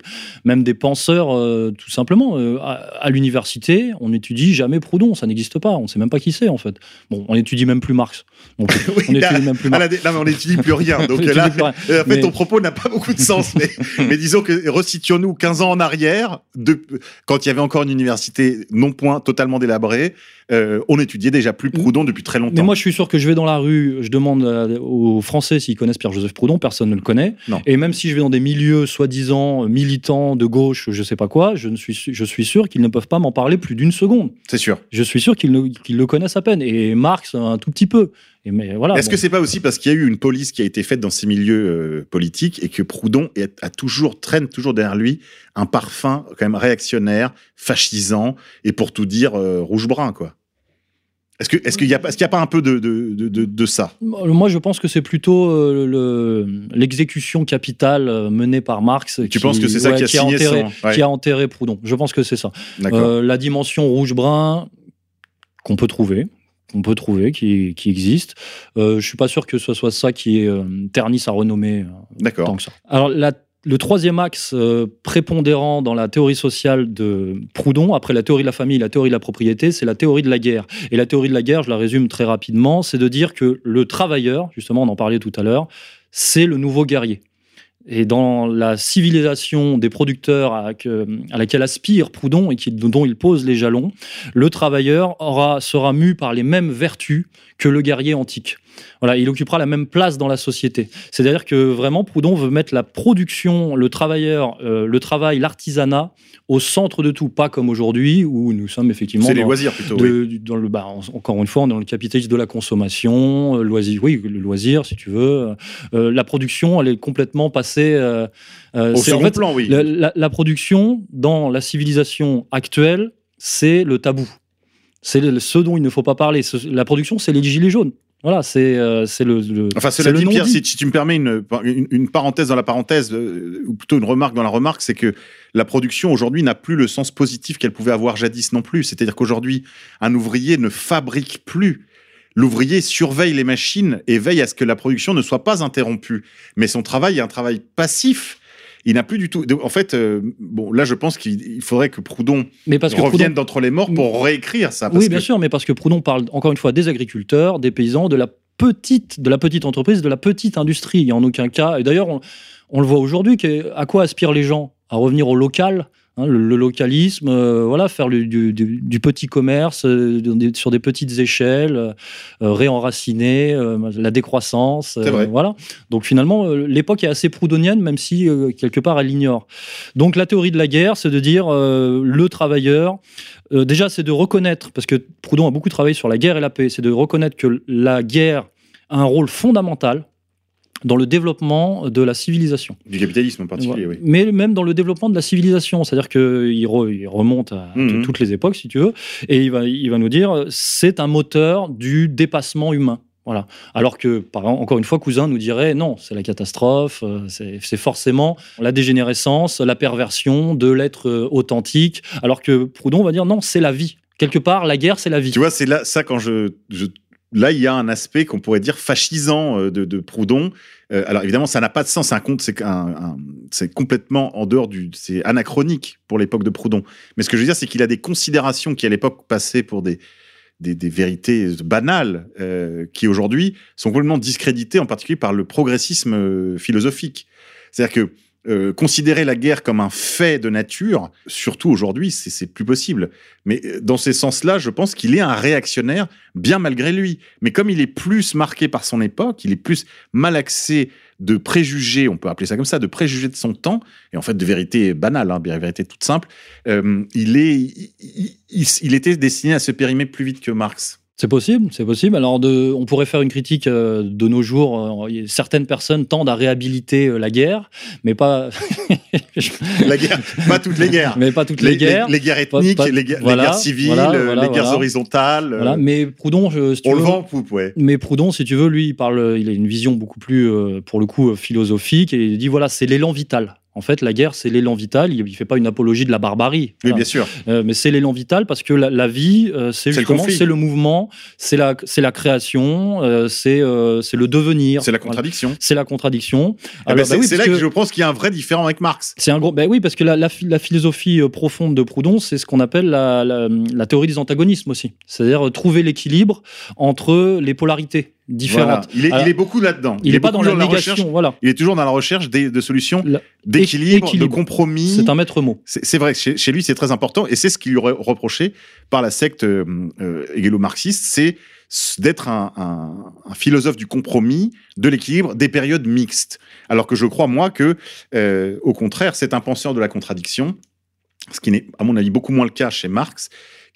même des penseurs, euh, tout simplement. Euh, à à l'université, on n'étudie jamais Proudhon, ça n'existe pas. On ne sait même pas qui c'est, en fait. Bon, on n'étudie même plus Marx. Donc, Oui, on là- n'étudie même plus Marx. non, mais on n'étudie plus rien. Donc là, plus rien. En fait, Mais- ton propos n'a pas beaucoup de sens, mais, mais disons que resituons-nous 15 ans en arrière, de, quand il y avait encore une université non point totalement délabrée, euh, on étudiait déjà plus Proudhon depuis très longtemps. Mais moi, je suis sûr que je vais dans la rue, je demande euh, aux Français s'ils connaissent Pierre-Joseph Proudhon, personne ne le connaît. Non. Et même si je vais dans des milieux soi-disant militants de gauche, je sais pas quoi, je, ne suis, su- je suis sûr qu'ils ne peuvent pas m'en parler plus d'une seconde. c'est sûr. Je suis sûr qu'ils ne- qu'ils le connaissent à peine. Et Marx, un tout petit peu. Et mais voilà. Est-ce bon. que c'est pas aussi parce qu'il y a eu une police qui a été faite dans ces milieux euh, politiques et que Proudhon est- a toujours traîne toujours derrière lui un parfum quand même réactionnaire, fascisant et pour tout dire euh, rouge-brun quoi? Est-ce que est-ce qu'il y a pas est-ce qu'il y a pas un peu de de, de, de- de ça? Moi, je pense que c'est plutôt euh, le- l'exécution capitale menée par Marx. Tu penses que c'est ça qui a signé enterré, son- ouais. qui a enterré Proudhon. Je pense que c'est ça. Euh, la dimension rouge-brun qu'on peut trouver, qu'on peut trouver, qui, qui existe. Euh, je suis pas sûr que ce soit ça qui euh, ternit sa renommée euh, tant que ça. Alors la- le troisième axe euh, prépondérant dans la théorie sociale de Proudhon, après la théorie de la famille, la théorie de la propriété, c'est la théorie de la guerre. Et la théorie de la guerre, je la résume très rapidement, c'est de dire que le travailleur, justement, on en parlait tout à l'heure, c'est le nouveau guerrier. Et dans la civilisation des producteurs à, que- à laquelle aspire Proudhon et dont il pose les jalons, le travailleur sera mu par les mêmes vertus que le guerrier antique. Voilà, il occupera la même place dans la société. C'est-à-dire que vraiment, Proudhon veut mettre la production, le travailleur, euh, le travail, l'artisanat au centre de tout, pas comme aujourd'hui où nous sommes effectivement C'est les loisirs plutôt. de- oui. du- dans le, bah, en- encore une fois, dans le capitalisme de la consommation, euh, loisir, oui, le loisir, si tu veux. Euh, la production, elle est complètement passée. euh, Au en second fait, plan, oui. la, la- la production, dans la civilisation actuelle, c'est le tabou. C'est ce dont il ne faut pas parler. Ce- la production, c'est les gilets jaunes. Voilà, c'est euh, le, le- Enfin, cela dit, Pierre, si, si tu me permets une, une, une parenthèse dans la parenthèse, euh, ou plutôt une remarque dans la remarque, c'est que la production aujourd'hui n'a plus le sens positif qu'elle pouvait avoir jadis non plus. C'est-à-dire qu'aujourd'hui, un ouvrier ne fabrique plus. L'ouvrier surveille les machines et veille à ce que la production ne soit pas interrompue. Mais son travail est un travail passif. Il n'a plus du tout. En fait, euh, bon, là, je pense qu'il il faudrait que Proudhon Mais parce que revienne Proudhon- d'entre les morts pour réécrire ça. parce oui, bien que- sûr, mais parce que Proudhon parle encore une fois des agriculteurs, des paysans, de la petite, de la petite entreprise, de la petite industrie. Il n'y a en aucun cas. Et d'ailleurs, on, on le voit aujourd'hui. À quoi aspirent les gens? À revenir au local? Hein, le, le localisme, euh, voilà, faire le- du, du- du petit commerce euh, des- sur des petites échelles, euh, réenraciner, la décroissance, vrai. voilà. Donc finalement, l'époque est assez proudhonienne, même si quelque part elle l'ignore. Donc la théorie de la guerre, c'est de dire le travailleur, déjà, c'est de reconnaître, parce que Proudhon a beaucoup travaillé sur la guerre et la paix, c'est de reconnaître que la guerre a un rôle fondamental dans le développement de la civilisation. Du capitalisme en particulier, Voilà. oui. Mais même dans le développement de la civilisation, c'est-à-dire qu'il re- il remonte à Mhm. t- toutes les époques, si tu veux, et il va, il va nous dire c'est un moteur du dépassement humain. Voilà. Alors que, par exemple, encore une fois, Cousin nous dirait non, c'est la catastrophe, euh, c'est forcément la dégénérescence, la perversion de l'être euh, authentique. Alors que Proudhon va dire non, c'est la vie. Quelque part, la guerre, c'est la vie. Tu vois, c'est là, ça quand je, je- là, il y a un aspect qu'on pourrait dire fascisant euh, de, Proudhon. Euh, alors évidemment, ça n'a pas de sens. Un compte, c'est complètement en dehors du, c'est anachronique pour l'époque de Proudhon. Mais ce que je veux dire, c'est qu'il a des considérations qui à l'époque passaient pour des vérités banales euh, qui aujourd'hui sont complètement discréditées, en particulier par le progressisme philosophique. C'est-à-dire que euh, considérer la guerre comme un fait de nature, surtout aujourd'hui, c'est plus possible. Mais euh, dans ces sens-là, je pense qu'il est un réactionnaire, bien malgré lui. Mais comme il est plus marqué par son époque, il est plus malaxé de préjugés, on peut appeler ça comme ça, de préjugés de son temps, et en fait de vérité banale, hein, de vérité toute simple, euh, il, est, il- il était destiné à se périmer plus vite que Marx. C'est possible, c'est possible. Alors, de, on pourrait faire une critique euh, de nos jours. Euh, certaines personnes tendent à réhabiliter euh, la guerre, mais pas, La guerre, pas toutes les guerres. mais pas toutes les, guerres. Les, guerres ethniques, Pas- pas- les, guerres, les voilà, guerres civiles, voilà, les guerres voilà. horizontales. Voilà. Mais Proudhon, je, si tu on le veux- vend en poupe, ouais. Mais Proudhon, si tu veux, lui, il parle, il a une vision beaucoup plus, pour le coup, philosophique, et il dit voilà, c'est l'élan vital. En fait, la guerre, c'est l'élan vital. Il ne fait pas une apologie de la barbarie. Oui, Voilà. bien sûr. Euh, mais c'est l'élan vital parce que la, la vie, euh, c'est C'est le justement conflit. c'est le mouvement, c'est la, c'est la création, euh, c'est c'est le devenir. C'est la Voilà. contradiction. C'est la contradiction. Eh ben, c'est bah oui, c'est là que je pense qu'il y a un vrai différent avec Marx. c'est un gros. Ben oui, parce que la, la, phi- la philosophie profonde de Proudhon, c'est ce qu'on appelle la, la, théorie des antagonismes aussi. C'est-à-dire trouver l'équilibre entre les polarités Voilà. Il, est, Alors, il est beaucoup là-dedans. Il n'est pas dans la recherche. négation. Voilà. Il est toujours dans la recherche des- de solutions, d'équilibre, de compromis. C'est un maître mot. C'est vrai chez, chez lui, c'est très important. Et c'est ce qui lui aurait reproché par la secte euh, euh, hégélo-marxiste, c'est d'être un, un- un philosophe du compromis, de l'équilibre, des périodes mixtes. Alors que je crois, moi, que, euh, au contraire, c'est un penseur de la contradiction, ce qui n'est, à mon avis, beaucoup moins le cas chez Marx,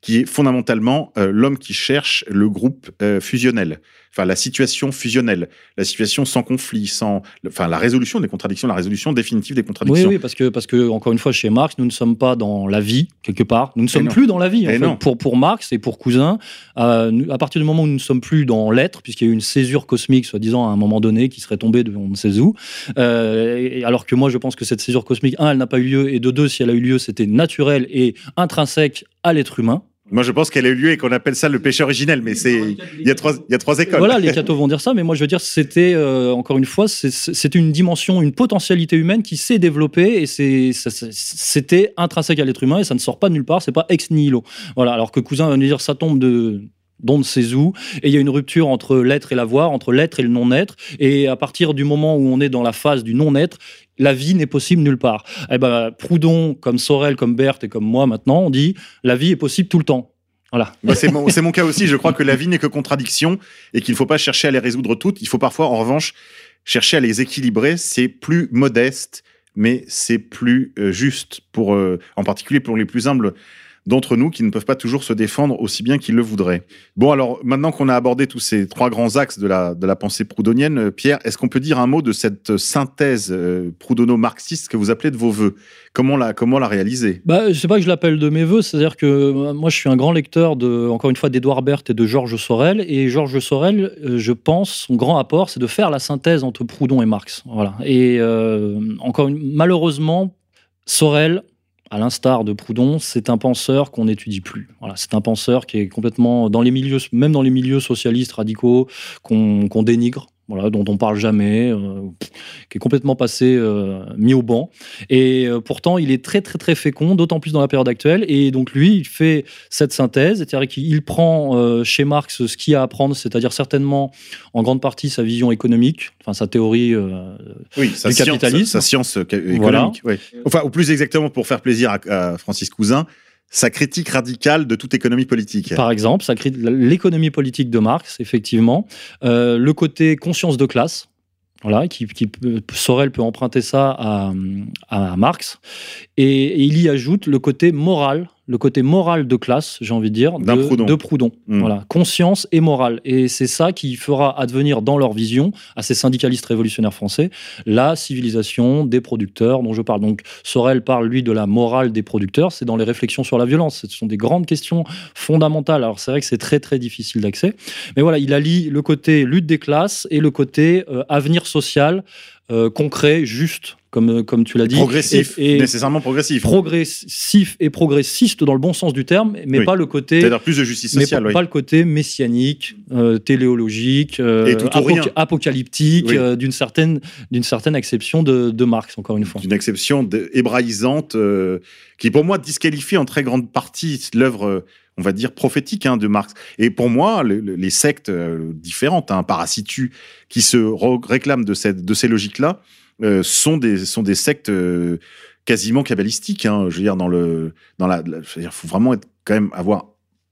qui est fondamentalement euh, l'homme qui cherche le groupe euh, fusionnel, enfin la situation fusionnelle, la situation sans conflit, sans, enfin la résolution des contradictions, la résolution définitive des Oui, contradictions. oui, parce que, parce que, encore une fois, chez Marx, nous ne sommes pas dans la vie, quelque part. Nous ne sommes non. plus dans la vie. en Eh fait. non. Pour, pour Marx et pour Cousin, euh, à partir du moment où nous ne sommes plus dans l'être, puisqu'il y a eu une césure cosmique, soi-disant, à un moment donné, qui serait tombée de on ne sait où, euh, et- alors que moi, je pense que cette césure cosmique, un, elle n'a pas eu lieu, et de deux, si elle a eu lieu, c'était naturel et intrinsèque à l'être humain. Moi, je pense qu'elle a eu lieu et qu'on appelle ça le péché originel, mais c'est il y a trois il y a trois écoles. Voilà, les cathos vont dire ça, mais moi je veux dire, c'était euh, encore une fois, c'est- c'était une dimension, une potentialité humaine qui s'est développée et c'est- c'était intrinsèque à l'être humain et ça ne sort pas de nulle part, c'est pas ex nihilo. Voilà, alors que cousin va nous dire ça tombe de d'on ne sait où, et il y a une rupture entre l'être et l'avoir, entre l'être et le non-être, et à partir du moment où on est dans la phase du non-être, la vie n'est possible nulle part. Eh ben, Proudhon, comme Sorel, comme Berthe et comme moi maintenant, on dit la vie est possible tout le temps. Voilà. Mon, c'est mon cas aussi. Je crois que la vie n'est que contradiction et qu'il ne faut pas chercher à les résoudre toutes. Il faut parfois, en revanche, chercher à les équilibrer. C'est plus modeste, mais c'est plus euh, juste, pour, euh, en particulier pour les plus humbles d'entre nous qui ne peuvent pas toujours se défendre aussi bien qu'ils le voudraient. Bon, alors maintenant qu'on a abordé tous ces trois grands axes de la, pensée proudhonienne, euh, Pierre, est-ce qu'on peut dire un mot de cette synthèse euh, proudhono-marxiste que vous appelez de vos voeux? Comment la, comment la réaliser? Bah, je sais pas que je l'appelle de mes voeux, c'est-à-dire que euh, moi je suis un grand lecteur de, encore une fois, d'Edouard Berthe et de Georges Sorel. Et Georges Sorel, euh, je pense, son grand apport, c'est de faire la synthèse entre Proudhon et Marx. Voilà. Et encore une, malheureusement, Sorel, à l'instar de Proudhon, c'est un penseur qu'on n'étudie plus. Voilà, c'est un penseur qui est complètement dans les milieux, même dans les milieux socialistes radicaux, qu'on dénigre. Voilà, dont on parle jamais, euh, qui est complètement passé euh, mis au banc. Et euh, pourtant, il est très très très fécond, d'autant plus dans la période actuelle. Et donc lui, il fait cette synthèse, c'est-à-dire qu'il prend chez Marx ce qu'il y a à apprendre, c'est-à-dire certainement en grande partie sa vision économique, enfin sa théorie. Oui, sa du science, capitalisme. sa science économique. Voilà. Enfin, ou plus exactement, pour faire plaisir à, à Francis Cousin, sa critique radicale de toute économie politique. Par exemple, l'économie politique de Marx, effectivement. Euh, le côté conscience de classe, voilà, qui, Sorel peut emprunter ça à, Marx. Et il y ajoute le côté moral, le côté moral de classe, j'ai envie de dire, de, Proudhon. de Proudhon. Mm. Voilà, conscience et morale. Et c'est ça qui fera advenir dans leur vision, à ces syndicalistes révolutionnaires français, la civilisation des producteurs dont je parle. Donc Sorel parle, lui, de la morale des producteurs. C'est dans les réflexions sur la violence. Ce sont des grandes questions fondamentales. Alors c'est vrai que c'est très très difficile d'accès. Mais voilà, il allie le côté lutte des classes et le côté euh, avenir social, euh, concret, juste, comme, comme tu l'as dit. Progressif, Et, et nécessairement progressif. progressif et progressiste dans le bon sens du terme, mais Oui. pas le côté C'est-à-dire plus de justice mais sociale. pas, oui. pas le côté messianique, euh, téléologique, euh, Et tout ou rien. apocalyptique, Oui. euh, d'une certaine, certaine acception de, de Marx, encore une fois. D'une exception de- hébraïsante euh, qui, pour moi, disqualifie en très grande partie l'œuvre, euh, on va dire, prophétique hein, de Marx. Et pour moi, le- le- les sectes euh, différentes, hein, parasitu, qui se réclament de, cette, de ces logiques-là, euh, sont, des, sont des sectes euh, quasiment kabbalistiques. Hein, je veux dire, dans le, dans la, faut vraiment être, quand même avoir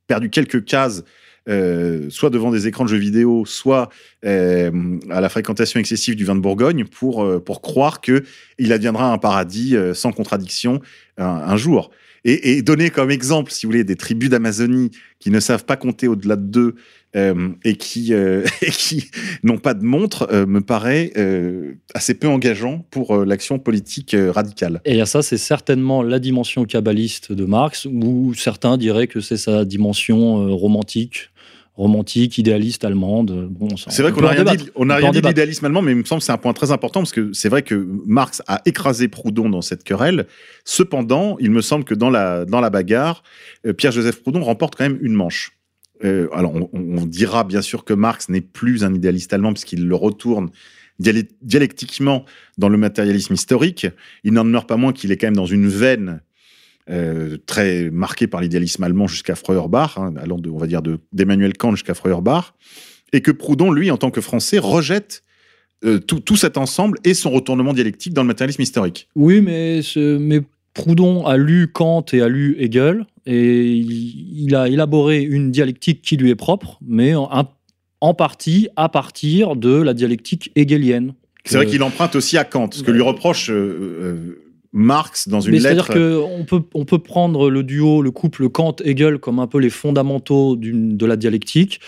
perdu quelques cases euh, soit devant des écrans de jeux vidéo, soit à la fréquentation excessive du vin de Bourgogne, pour, pour croire que il adviendra un paradis sans contradiction un, jour. Et, et donner comme exemple, si vous voulez, des tribus d'Amazonie qui ne savent pas compter au-delà de deux et qui, euh, et qui n'ont pas de montre, euh, me paraît euh, assez peu engageant pour euh, l'action politique euh, radicale. Et à ça, c'est certainement la dimension kabbaliste de Marx, où certains diraient que c'est sa dimension euh, romantique, romantique, idéaliste allemande. Bon, C'est vrai on qu'on n'a en rien débattre. dit, on peut rien en dit l'idéalisme allemand, mais il me semble que c'est un point très important parce que c'est vrai que Marx a écrasé Proudhon dans cette querelle. Cependant, il me semble que dans la, dans la bagarre, euh, Pierre-Joseph Proudhon remporte quand même une manche. Euh, alors, on, dira bien sûr que Marx n'est plus un idéaliste allemand puisqu'il le retourne dialectiquement dans le matérialisme historique. Il n'en demeure pas moins qu'il est quand même dans une veine euh, très marquée par l'idéalisme allemand jusqu'à Feuerbach, hein, allant de, on va dire de- d'Emmanuel Kant jusqu'à Feuerbach, et que Proudhon, lui, en tant que Français, rejette euh, tout, tout cet ensemble et son retournement dialectique dans le matérialisme historique. Oui, mais, ce- mais Proudhon a lu Kant et a lu Hegel, et il, a élaboré une dialectique qui lui est propre, mais en, en partie à partir de la dialectique hegelienne. C'est vrai qu'il emprunte aussi à Kant, ce que lui reproche euh, euh, Marx dans une Mais c'est-à-dire lettre. qu'on peut, on peut prendre le duo, le couple Kant-Hegel comme un peu les fondamentaux de la dialectique.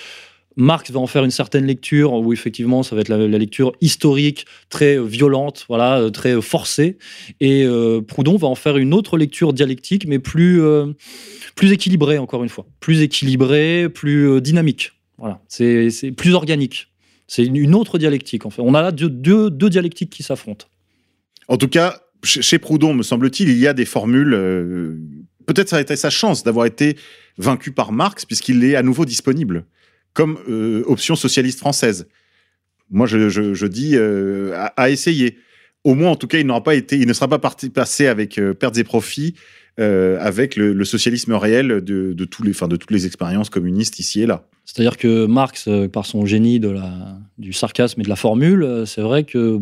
Marx va en faire une certaine lecture où effectivement ça va être la, lecture historique très violente, voilà, euh, très forcée, et euh, Proudhon va en faire une autre lecture dialectique, mais plus euh, plus équilibrée encore une fois, plus équilibrée, plus dynamique. Voilà, c'est plus organique. C'est une, autre dialectique en fait. On a là deux, deux, dialectiques qui s'affrontent. En tout cas, chez Proudhon, me semble-t-il, il y a des formules. Peut-être ça a été sa chance d'avoir été vaincu par Marx, puisqu'il est à nouveau disponible comme euh, option socialiste française. Moi, je, dis euh, à, essayer. Au moins, en tout cas, il n'aura pas été, il ne sera pas passé avec euh, pertes et profits euh, avec le, socialisme réel de, tous les, enfin, de toutes les expériences communistes ici et là. C'est-à-dire que Marx, par son génie du sarcasme et de la formule, c'est vrai que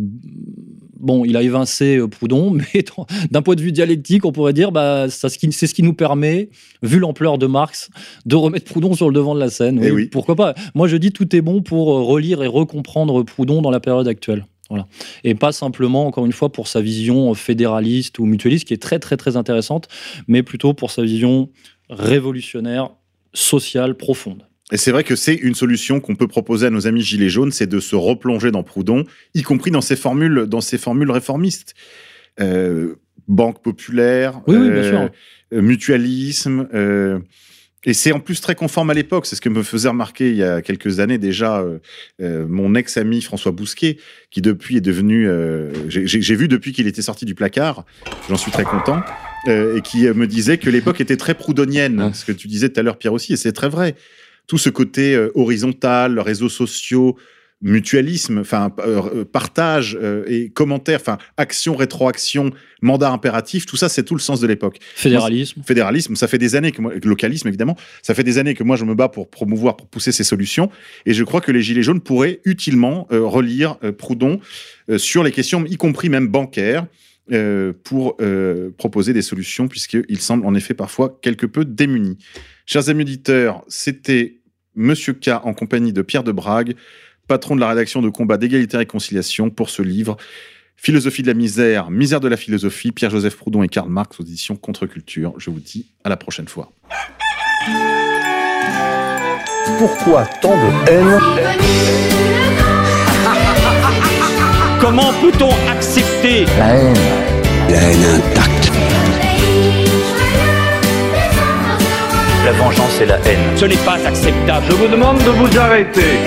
bon, il a évincé euh, Proudhon, mais d'un point de vue dialectique, on pourrait dire bah c'est ce qui nous permet, vu l'ampleur de Marx, de remettre Proudhon sur le devant de la scène. Eh oui. Pourquoi pas Moi, je dis tout est bon pour euh, relire et recomprendre Proudhon dans la période actuelle. Voilà. Et pas simplement, encore une fois, pour sa vision fédéraliste ou mutualiste, qui est très, très, très intéressante, mais plutôt pour sa vision révolutionnaire, sociale, profonde. Et c'est vrai que c'est une solution qu'on peut proposer à nos amis gilets jaunes, c'est de se replonger dans Proudhon, y compris dans ses formules, dans ses formules réformistes. Euh, banque populaire, Oui, oui, bien euh, sûr. euh, mutualisme. et c'est en plus très conforme à l'époque. C'est ce que me faisait remarquer il y a quelques années déjà euh, euh, mon ex-ami François Bousquet, qui depuis est devenu. euh, j'ai- vu depuis qu'il était sorti du placard, j'en suis très content, et qui me disait que l'époque était très proudhonienne. Ce que tu disais tout à l'heure, Pierre aussi, et c'est très vrai. Tout ce côté euh, horizontal, réseaux sociaux, mutualisme, enfin euh, partage euh, et commentaires, enfin action, rétroaction, mandat impératif, tout ça c'est tout le sens de l'époque Fédéralisme. fédéralisme, ça fait des années que moi, localisme évidemment, ça fait des années que moi je me bats pour promouvoir, pour pousser ces solutions, et je crois que les Gilets jaunes pourraient utilement euh, relire Proudhon sur les questions, y compris même bancaires, pour proposer des solutions, puisqu'il semble en effet parfois quelque peu démuni. Chers amis auditeurs, c'était Monsieur K en compagnie de Pierre de Brague, patron de la rédaction de Combat d'égalité et réconciliation pour ce livre. Philosophie de la misère, misère de la philosophie, Pierre-Joseph Proudhon et Karl Marx aux éditions Contre-Culture. Je vous dis à la prochaine fois. Pourquoi tant de haine? Comment peut-on accepter La haine. La haine intacte. La vengeance et la haine. Ce n'est pas acceptable. Je vous demande de vous arrêter.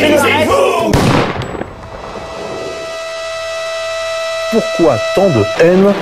Pourquoi tant de haine?